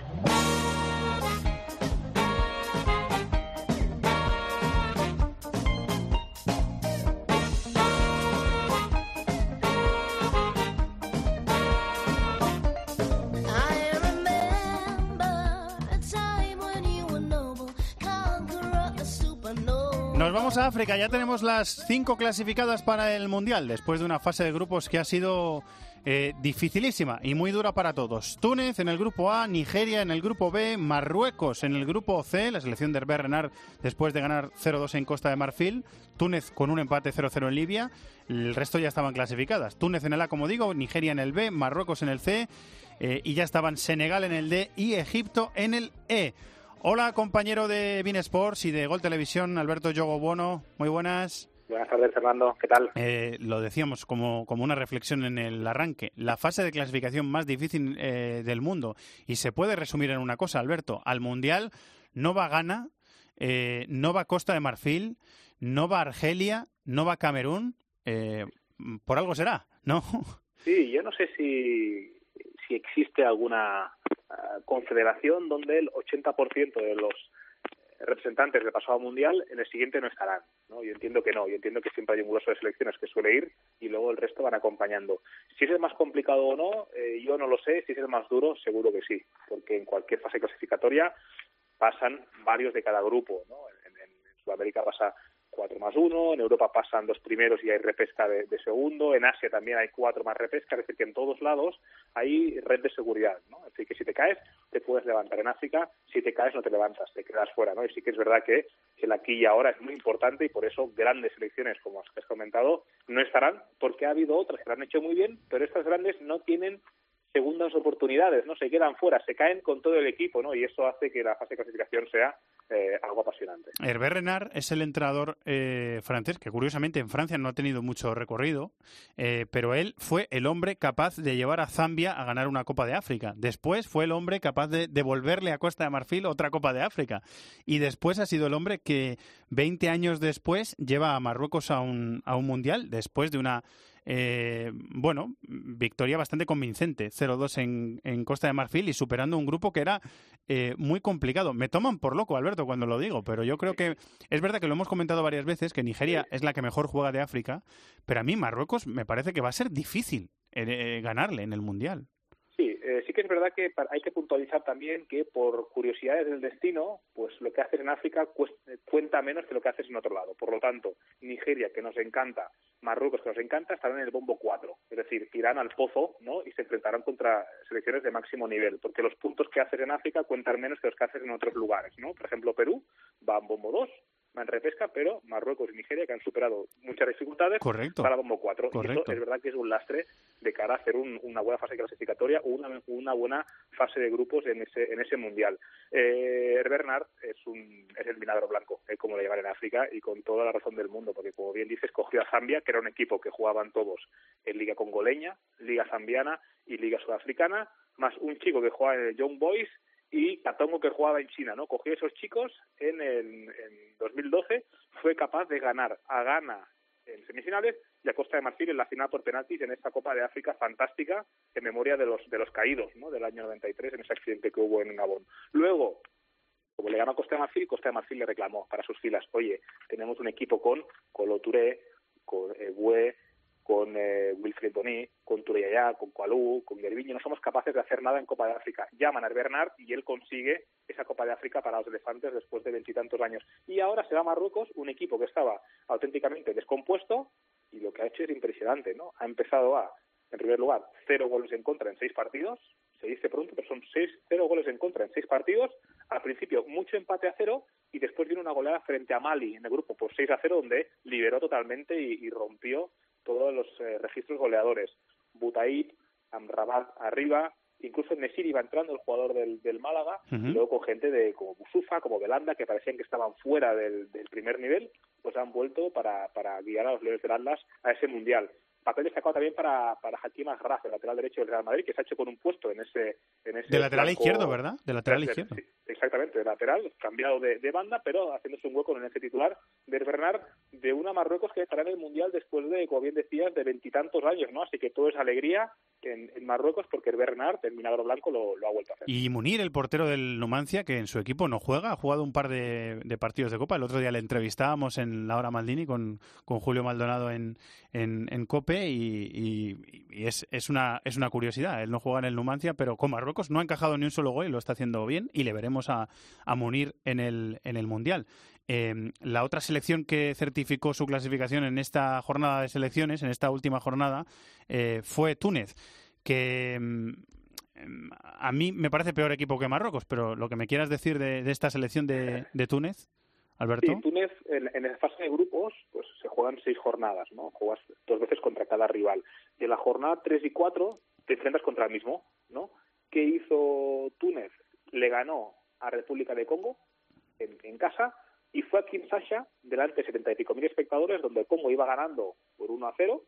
Nos vamos a África, ya tenemos las cinco clasificadas para el Mundial, después de una fase de grupos que ha sido eh, dificilísima y muy dura para todos. Túnez en el grupo A, Nigeria en el grupo B, Marruecos en el grupo C, la selección de Herbert Renard después de ganar 0-2 en Costa de Marfil, Túnez con un empate 0-0 en Libia, el resto ya estaban clasificadas. Túnez en el A, como digo, Nigeria en el B, Marruecos en el C eh, y ya estaban Senegal en el D y Egipto en el E. Hola, compañero de Bean Sports y de Gol Televisión, Alberto Yogo Bono. Muy buenas. Buenas tardes, Fernando. ¿Qué tal? Eh, lo decíamos como, como una reflexión en el arranque. La fase de clasificación más difícil eh, del mundo. Y se puede resumir en una cosa, Alberto. Al Mundial no va Ghana, eh, no va Costa de Marfil, no va Argelia, no va Camerún. Eh, por algo será, ¿no? Sí, yo no sé si, si existe alguna uh, confederación donde el 80% de los representantes del pasado mundial en el siguiente no estarán. ¿no? Yo entiendo que no, yo entiendo que siempre hay un grueso de selecciones que suele ir y luego el resto van acompañando. Si es el más complicado o no, eh, yo no lo sé. Si es el más duro, seguro que sí, porque en cualquier fase clasificatoria pasan varios de cada grupo. ¿no? En, en Sudamérica pasa cuatro más uno, en Europa pasan dos primeros y hay repesca de, de, segundo, en Asia también hay cuatro más repesca, es decir, que en todos lados hay red de seguridad, ¿no? Es decir, que si te caes, te puedes levantar. En África, si te caes, no te levantas, te quedas fuera, ¿no? Y sí que es verdad que el aquí y ahora es muy importante y por eso grandes selecciones, como has comentado, no estarán, porque ha habido otras que lo han hecho muy bien, pero estas grandes no tienen segundas oportunidades, ¿no? Se quedan fuera, se caen con todo el equipo, ¿no? Y eso hace que la fase de clasificación sea eh, algo apasionante. Hervé Renard es el entrenador eh, francés, que curiosamente en Francia no ha tenido mucho recorrido, eh, pero él fue el hombre capaz de llevar a Zambia a ganar una Copa de África. Después fue el hombre capaz de devolverle a Costa de Marfil otra Copa de África. Y después ha sido el hombre que 20 años después lleva a Marruecos a un, a un mundial, después de una eh, bueno, victoria bastante convincente, 0-2 en, en, Costa de Marfil y superando un grupo que era eh, muy complicado. Me toman por loco, Alberto, cuando lo digo, pero yo creo que es verdad que lo hemos comentado varias veces, que Nigeria es la que mejor juega de África, pero a mí Marruecos me parece que va a ser difícil eh, ganarle en el Mundial. Eh, sí que es verdad que hay que puntualizar también que por curiosidades del destino, pues lo que haces en África cuenta menos que lo que haces en otro lado. Por lo tanto, Nigeria, que nos encanta, Marruecos, que nos encanta, estarán en el bombo 4. Es decir, irán al pozo ¿no? y se enfrentarán contra selecciones de máximo nivel, porque los puntos que haces en África cuentan menos que los que haces en otros lugares. ¿no? Por ejemplo, Perú va en bombo 2, va en repesca, pero Marruecos y Nigeria, que han superado muchas dificultades, Correcto. para bombo 4. Correcto. Y eso es verdad que es un lastre de cara a hacer un, una buena fase clasificatoria o una, una buena fase de grupos en ese, en ese mundial. Eh, Bernard es, un, es el milagro blanco, eh, como lo llevan en África, y con toda la razón del mundo, porque como bien dices, cogió a Zambia, que era un equipo que jugaban todos en Liga Congoleña, Liga Zambiana y Liga Sudafricana, más un chico que jugaba en el Young Boys y Katongo que jugaba en China, ¿no? Cogió esos chicos en, el, en 2012, fue capaz de ganar a Ghana en semifinales y a Costa de Marfil en la final por penaltis en esta Copa de África fantástica en memoria de los de los caídos, ¿no? Del año 93 en ese accidente que hubo en Gabón. Luego, como le ganó a Costa de Marfil, Costa de Marfil le reclamó para sus filas, oye, tenemos un equipo con Colo Touré, con eh, Bue, con eh, Wilfried Boni, con Tureyaya, con Kualú, con Gerviño, no somos capaces de hacer nada en Copa de África. Llaman a Bernard y él consigue esa Copa de África para los elefantes después de veintitantos años. Y ahora se va a Marruecos, un equipo que estaba auténticamente descompuesto y lo que ha hecho es impresionante, ¿no? Ha empezado a, en primer lugar, cero goles en contra en seis partidos, se dice pronto, pero son seis, cero goles en contra en seis partidos. Al principio, mucho empate a cero y después viene una goleada frente a Mali en el grupo por 6 a 0, donde liberó totalmente y rompió todos los eh, registros goleadores. Butaid, Amrabat arriba, incluso en Nesiri iba entrando el jugador del, del Málaga, uh -huh. y luego con gente de como Busufa, como Belanda, que parecían que estaban fuera del, del primer nivel, pues han vuelto para, para guiar a los Leones del Atlas a ese mundial. Papel destacado también para, para Hakim Ashraf, el lateral derecho del Real Madrid, que se ha hecho con un puesto en ese... En ese De lateral izquierdo, ¿verdad? De lateral de- izquierdo. sí, exactamente, de lateral, cambiado de, de banda, pero haciéndose un hueco en ese titular de Bernard de una Marruecos que estará en el Mundial después de, como bien decías, de veintitantos años, ¿no? Así que todo es alegría en, en Marruecos porque el Bernard, el milagro blanco, lo, lo ha vuelto a hacer. Y Munir, el portero del Numancia, que en su equipo no juega, ha jugado un par de, de partidos de Copa. El otro día le entrevistábamos en la hora Maldini con, con Julio Maldonado en, en, en Cope y, y- y es, es, una, es una curiosidad. Él no juega en el Numancia, pero con Marruecos no ha encajado ni un solo gol y lo está haciendo bien y le veremos a, a Munir en el, en el Mundial. Eh, la otra selección que certificó su clasificación en esta jornada de selecciones, en esta última jornada, eh, fue Túnez, que mm, em, a mí me parece peor equipo que Marruecos, pero lo que me quieras decir de, de esta selección de, de Túnez, Alberto. Sí, Túnez en, en la fase de grupos pues se juegan seis jornadas, ¿no? Juegas dos veces contra cada rival. Y en la jornada 3 y 4 te enfrentas contra el mismo, ¿no? ¿Qué hizo Túnez? Le ganó a República de Congo en, en casa y fue a Kinshasa delante de setenta y pico mil espectadores donde Congo iba ganando por 1 a 0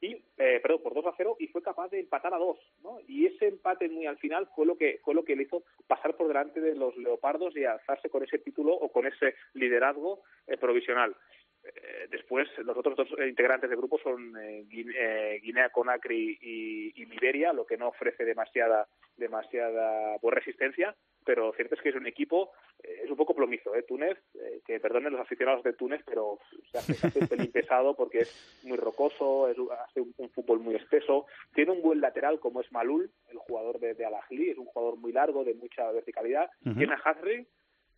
y eh, perdón por 2 a 0 y fue capaz de empatar a 2 ¿no? y ese empate muy al final fue lo que fue lo que le hizo pasar por delante de los leopardos y alzarse con ese título o con ese liderazgo eh, provisional Eh, después los otros dos eh, integrantes del grupo son eh, Guine- Guinea Conakry y, y Liberia lo que no ofrece demasiada demasiada pues, resistencia pero cierto es que es un equipo eh, es un poco plomizo ¿eh? Túnez eh, que perdonen los aficionados de Túnez pero se hace, se hace un pelín pesado porque es muy rocoso es, hace un, un fútbol muy espeso tiene un buen lateral como es Malul el jugador de, de Al Ahly es un jugador muy largo de mucha verticalidad tiene a Hasri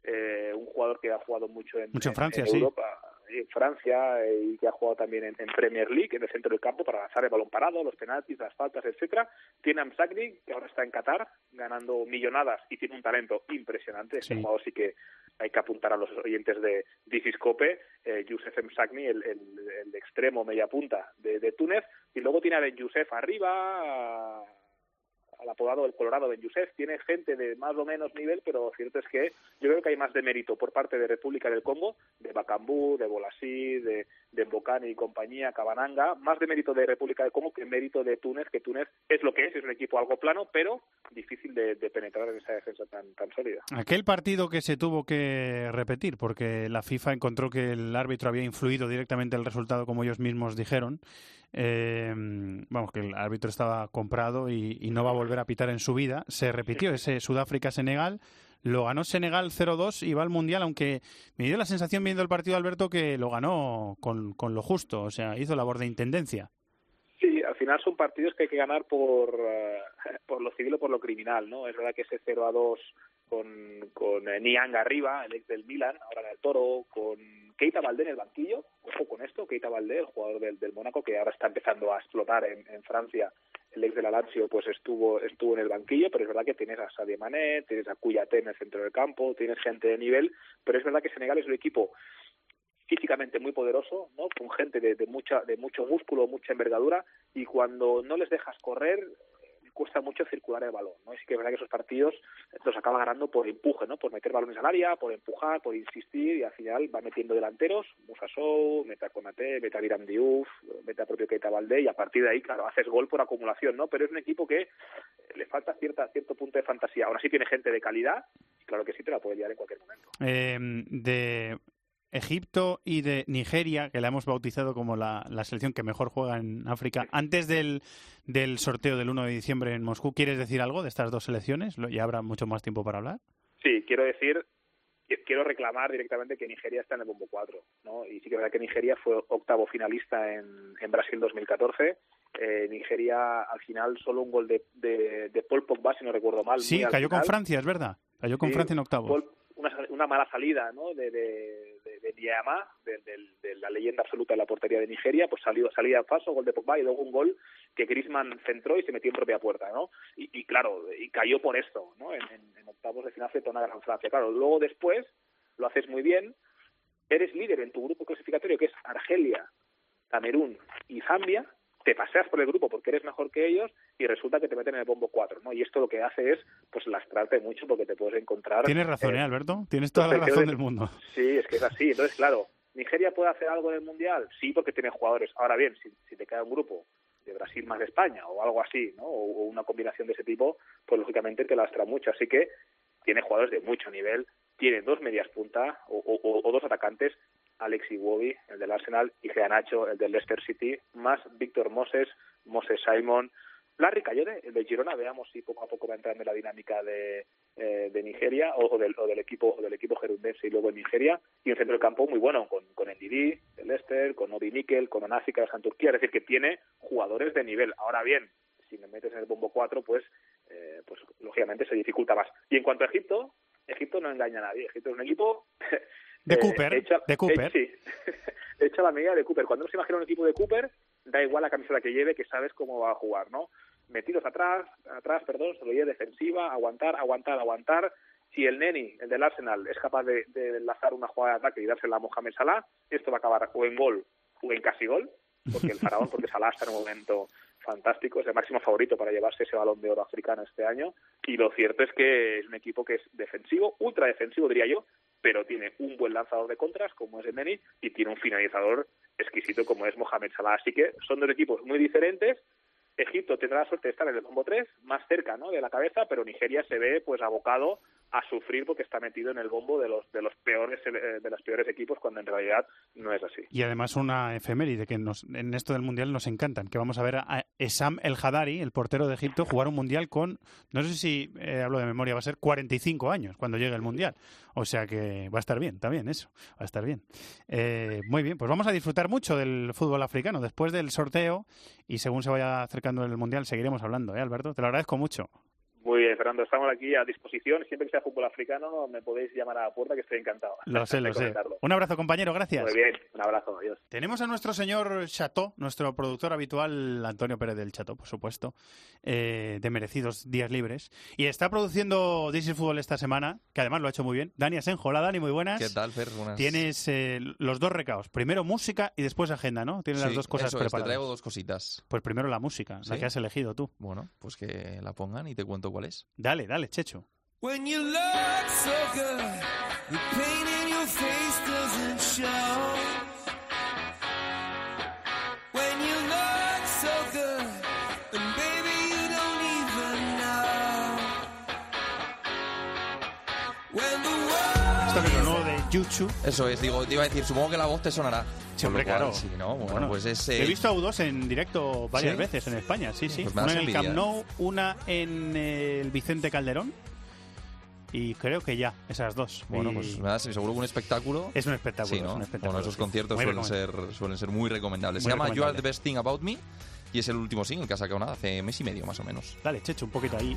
eh, un jugador que ha jugado mucho en, Mucho en Francia. Europa en Francia eh, y que ha jugado también en, en Premier League, en el centro del campo, para lanzar el balón parado, los penaltis, las faltas, etcétera. Tiene a Msagni, que ahora está en Qatar, ganando millonadas y tiene un talento impresionante. Este Sí. jugador sí que hay que apuntar a los oyentes de Disiscope, eh, Youssef Msagni, el, el, el extremo media punta de, de Túnez, y luego tiene a Ben Youssef arriba, a- al apodado el Colorado Ben Youssef, tiene gente de más o menos nivel, pero cierto es que yo creo que hay más de mérito por parte de República del Congo, de Bacambú, de Bolasí, de, de Mbokani y compañía, Cabananga, más de mérito de República del Congo que mérito de Túnez, que Túnez es lo que es, es un equipo algo plano, pero difícil de, de penetrar en esa defensa tan, tan sólida. Aquel partido que se tuvo que repetir porque la FIFA encontró que el árbitro había influido directamente el resultado como ellos mismos dijeron. Eh, vamos, que el árbitro estaba comprado y, y no va a volver a pitar en su vida. Se repitió ese Sudáfrica-Senegal. Lo ganó Senegal 0-2 y va al Mundial, aunque me dio la sensación viendo el partido Alberto que lo ganó con, con lo justo, o sea, hizo labor de intendencia. Sí, al final son partidos que hay que ganar por, eh, por lo civil o por lo criminal, ¿no? Es verdad que ese 0 a 2 con, con eh, Niang arriba, el ex del Milan, ahora en el Toro, con Keita Valdé en el banquillo, ojo con esto, Keita Valdé, el jugador del, del Mónaco, que ahora está empezando a explotar en, en Francia, el ex del Lazio, pues estuvo estuvo en el banquillo, pero es verdad que tienes a Sadio Mané, tienes a Cuyate en el centro del campo, tienes gente de nivel, pero es verdad que Senegal es un equipo físicamente muy poderoso, ¿no? Con gente de, de mucha de mucho músculo, mucha envergadura y cuando no les dejas correr cuesta mucho circular el balón, ¿no? Y sí que es verdad que esos partidos los acaba ganando por empuje, ¿no? Por meter balones al área, por empujar, por insistir y al final va metiendo delanteros, Musa Sow, meta Konate, meta Viram Diouf, meta propio Keita Valdé y a partir de ahí, claro, haces gol por acumulación, ¿no? Pero es un equipo que le falta cierta cierto punto de fantasía. Aún así tiene gente de calidad y claro que sí te la puede liar en cualquier momento. Eh, de Egipto y de Nigeria, que la hemos bautizado como la, la selección que mejor juega en África, antes del, del sorteo del 1 de diciembre en Moscú, ¿quieres decir algo de estas dos selecciones? Ya habrá mucho más tiempo para hablar. Sí, quiero decir, qui- quiero reclamar directamente que Nigeria está en el bombo 4, ¿no? Y sí que es verdad que Nigeria fue octavo finalista en, en Brasil 2014. Eh, Nigeria, al final, solo un gol de, de, de Paul Pogba, si no recuerdo mal. Sí, cayó con. Francia, es verdad. Cayó con Sí, Francia en octavos. Paul- una, una mala salida, ¿no? De, de, de, de Niama, de, la leyenda absoluta de la portería de Nigeria, pues salió salida en falso, gol de Pogba y luego un gol que Griezmann centró y se metió en propia puerta, ¿no? Y, y claro, y cayó por esto, ¿no? En, en- en octavos de final frente a una gran Francia. Claro, luego después lo haces muy bien, eres líder en tu grupo clasificatorio que es Argelia, Camerún y Zambia, te paseas por el grupo porque eres mejor que ellos y resulta que te meten en el bombo 4, ¿no? Y esto lo que hace es pues lastrarte mucho porque te puedes encontrar Tienes razón, eh, ¿eh, Alberto? Tienes toda la perspectiva razón de- del mundo. Sí, es que es así. Entonces, claro, ¿Nigeria puede hacer algo en el Mundial? Sí, porque tiene jugadores. Ahora bien, si, si te queda un grupo de Brasil más de España o algo así, ¿no? O, o una combinación de ese tipo, pues lógicamente te lastra mucho. Así que tiene jugadores de mucho nivel, tiene dos medias punta o, o- o dos atacantes, Alex Iwobi, el del Arsenal, y Nacho, el del Leicester City, más Víctor Moses, Moses Simon, Larry Cayode, el de Girona, veamos si poco a poco va entrando en la dinámica de, eh, de Nigeria o, del, o del equipo o del equipo gerundense y luego en Nigeria, y un centro del campo muy bueno con, con Ndidi, el Leicester, con Obi Mikel, con Onásika de Santurquía, es decir, que tiene jugadores de nivel. Ahora bien, si me metes en el bombo 4, pues, eh, pues lógicamente se dificulta más. Y en cuanto a Egipto, Egipto no engaña a nadie. Egipto es un equipo... De eh, Cooper, de Cooper. eh, sí, hecho a la medida de Cooper. Cuando uno se imagina un equipo de Cooper, da igual la camiseta que lleve, que sabes cómo va a jugar, ¿no? Metidos atrás, atrás, perdón, se lo lleve defensiva, aguantar, aguantar, aguantar. Si el Neni, el del Arsenal, es capaz de, de enlazar una jugada de ataque y dársela a Mohamed Salah, esto va a acabar o en gol o en casi gol, porque el faraón, porque Salah está en un momento fantástico, es el máximo favorito para llevarse ese balón de oro africano este año. Y lo cierto es que es un equipo que es defensivo, ultra defensivo, diría yo, pero tiene un buen lanzador de contras, como es el Neni, y tiene un finalizador exquisito, como es Mohamed Salah. Así que son dos equipos muy diferentes. Egipto tendrá la suerte de estar en el bombo 3, más cerca ¿no? de la cabeza, pero Nigeria se ve pues abocado a sufrir porque está metido en el bombo de los de los peores eh, de los peores equipos cuando en realidad no es así. Y además una efeméride que nos, en esto del Mundial nos encantan, que vamos a ver a Esam El Hadari, el portero de Egipto, jugar un Mundial con, no sé si eh, hablo de memoria, va a ser 45 años cuando llegue el Mundial. O sea que va a estar bien, también eso, va a estar bien. Eh, muy bien, pues vamos a disfrutar mucho del fútbol africano. Después del sorteo y según se vaya acercando el Mundial seguiremos hablando, ¿eh, Alberto? Te lo agradezco mucho. Muy bien, Fernando, estamos aquí a disposición. Siempre que sea fútbol africano me podéis llamar a la puerta que estoy encantado. Lo sé, lo sé. Un abrazo, compañero, gracias. Muy bien, un abrazo, adiós. Tenemos a nuestro señor Chateau, nuestro productor habitual, Antonio Pérez del Chateau, por supuesto, eh, de merecidos días libres. Y está produciendo This is Fútbol esta semana, que además lo ha hecho muy bien. Dani Asenjo, hola Dani, muy buenas. ¿Qué tal, Fer? Buenas. Tienes eh, los dos recaos, primero música y después agenda, ¿no? Tienes las dos cosas eso es, te preparadas. traigo dos cositas. Pues primero la música, la que has elegido tú. Bueno, pues que la pongan y te cuento cuál es. Dale, dale, Checho. When you look so good, the pain in your face doesn't show. Yuchu. Eso es, digo, te iba a decir, supongo que la voz te sonará. Cual, claro. Sí, ¿no? Bueno, Bueno, pues es... He eh, visto a U2 en directo varias ¿Sí? veces en España, sí, sí. Pues una en el Camp Nou, una en el Vicente Calderón. Y creo que ya, esas dos. Bueno, Y- pues me das seguro que un espectáculo. Es un espectáculo, Sí, ¿no? es un espectáculo, Bueno, esos sí. conciertos suelen ser, suelen ser muy recomendables. Muy Se llama You Are the Best Thing About Me y es el último single que ha sacado nada, hace mes y medio más o menos. Dale, Checho, un poquito ahí.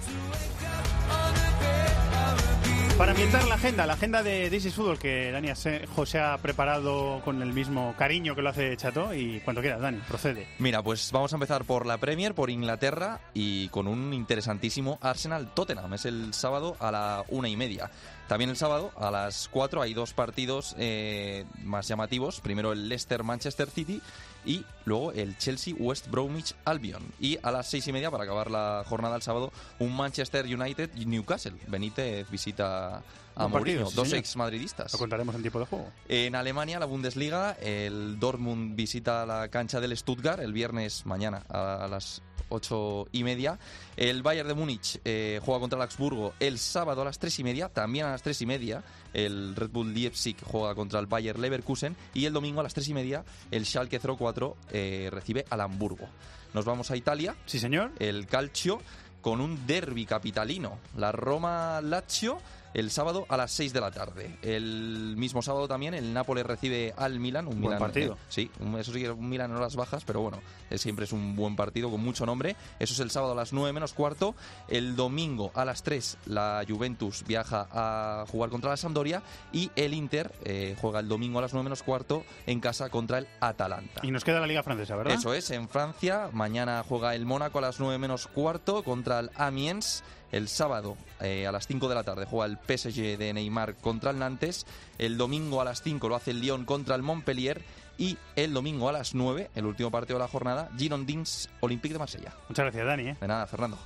Para ambientar la agenda, la agenda de This is Football que Dani José ha preparado con el mismo cariño que lo hace Chato y cuando quieras, Dani, procede. Mira, pues vamos a empezar por la Premier, por Inglaterra y con un interesantísimo Arsenal Tottenham. Es el sábado a la una y media. También el sábado a las 4 hay dos partidos eh, más llamativos. Primero el Leicester Manchester City y luego el Chelsea West Bromwich Albion. Y a las seis y media, para acabar la jornada el sábado, un Manchester United y Newcastle. Benítez visita a Mourinho, sí, dos ex madridistas. Lo contaremos en tiempo de juego. En Alemania, la Bundesliga, el Dortmund visita la cancha del Stuttgart el viernes mañana a las ocho y media. El Bayern de Múnich eh, juega contra el Augsburgo el sábado a las tres y media, también a las tres y media. El Red Bull Leipzig juega contra el Bayer Leverkusen y el domingo a las tres y media el Schalke 04 eh, recibe al Hamburgo. Nos vamos a Italia. Sí, señor. El Calcio con un derby capitalino. La Roma Lazio el sábado a las 6 de la tarde. El mismo sábado también el Nápoles recibe al Milan. Un Buen Milan, partido. eh, sí, un- eso sí que es un Milan en horas bajas, pero bueno, eh, siempre es un buen partido con mucho nombre. Eso es el sábado a las 9 menos cuarto. El domingo a las 3 la Juventus viaja a jugar contra la Sampdoria y el Inter eh, juega el domingo a las 9 menos cuarto en casa contra el Atalanta. Y nos queda la Liga Francesa, ¿verdad? Eso es, en Francia. Mañana juega el Mónaco a las 9 menos cuarto contra el Amiens. El sábado eh, a las 5 de la tarde juega el PSG de Neymar contra el Nantes. El domingo a las 5 lo hace el Lyon contra el Montpellier. Y el domingo a las 9, el último partido de la jornada, Girondins Olympique de Marsella. Muchas gracias, Dani. ¿eh? De nada, Fernando.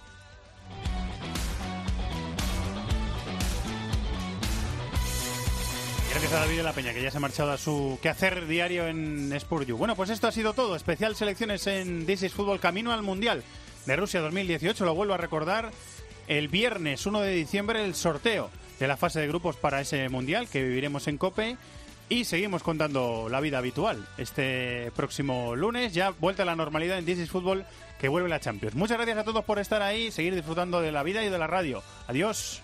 Gracias a David de la Peña, que ya se ha marchado a su quehacer diario en Spurju. Bueno, pues esto ha sido todo. Especial selecciones en This is Fútbol Camino al Mundial de Rusia 2018. Lo vuelvo a recordar. El viernes 1 de diciembre el sorteo de la fase de grupos para ese Mundial que viviremos en COPE. Y seguimos contando la vida habitual. Este próximo lunes ya vuelta a la normalidad en This is Fútbol que vuelve la Champions. Muchas gracias a todos por estar ahí, seguir disfrutando de la vida y de la radio. Adiós.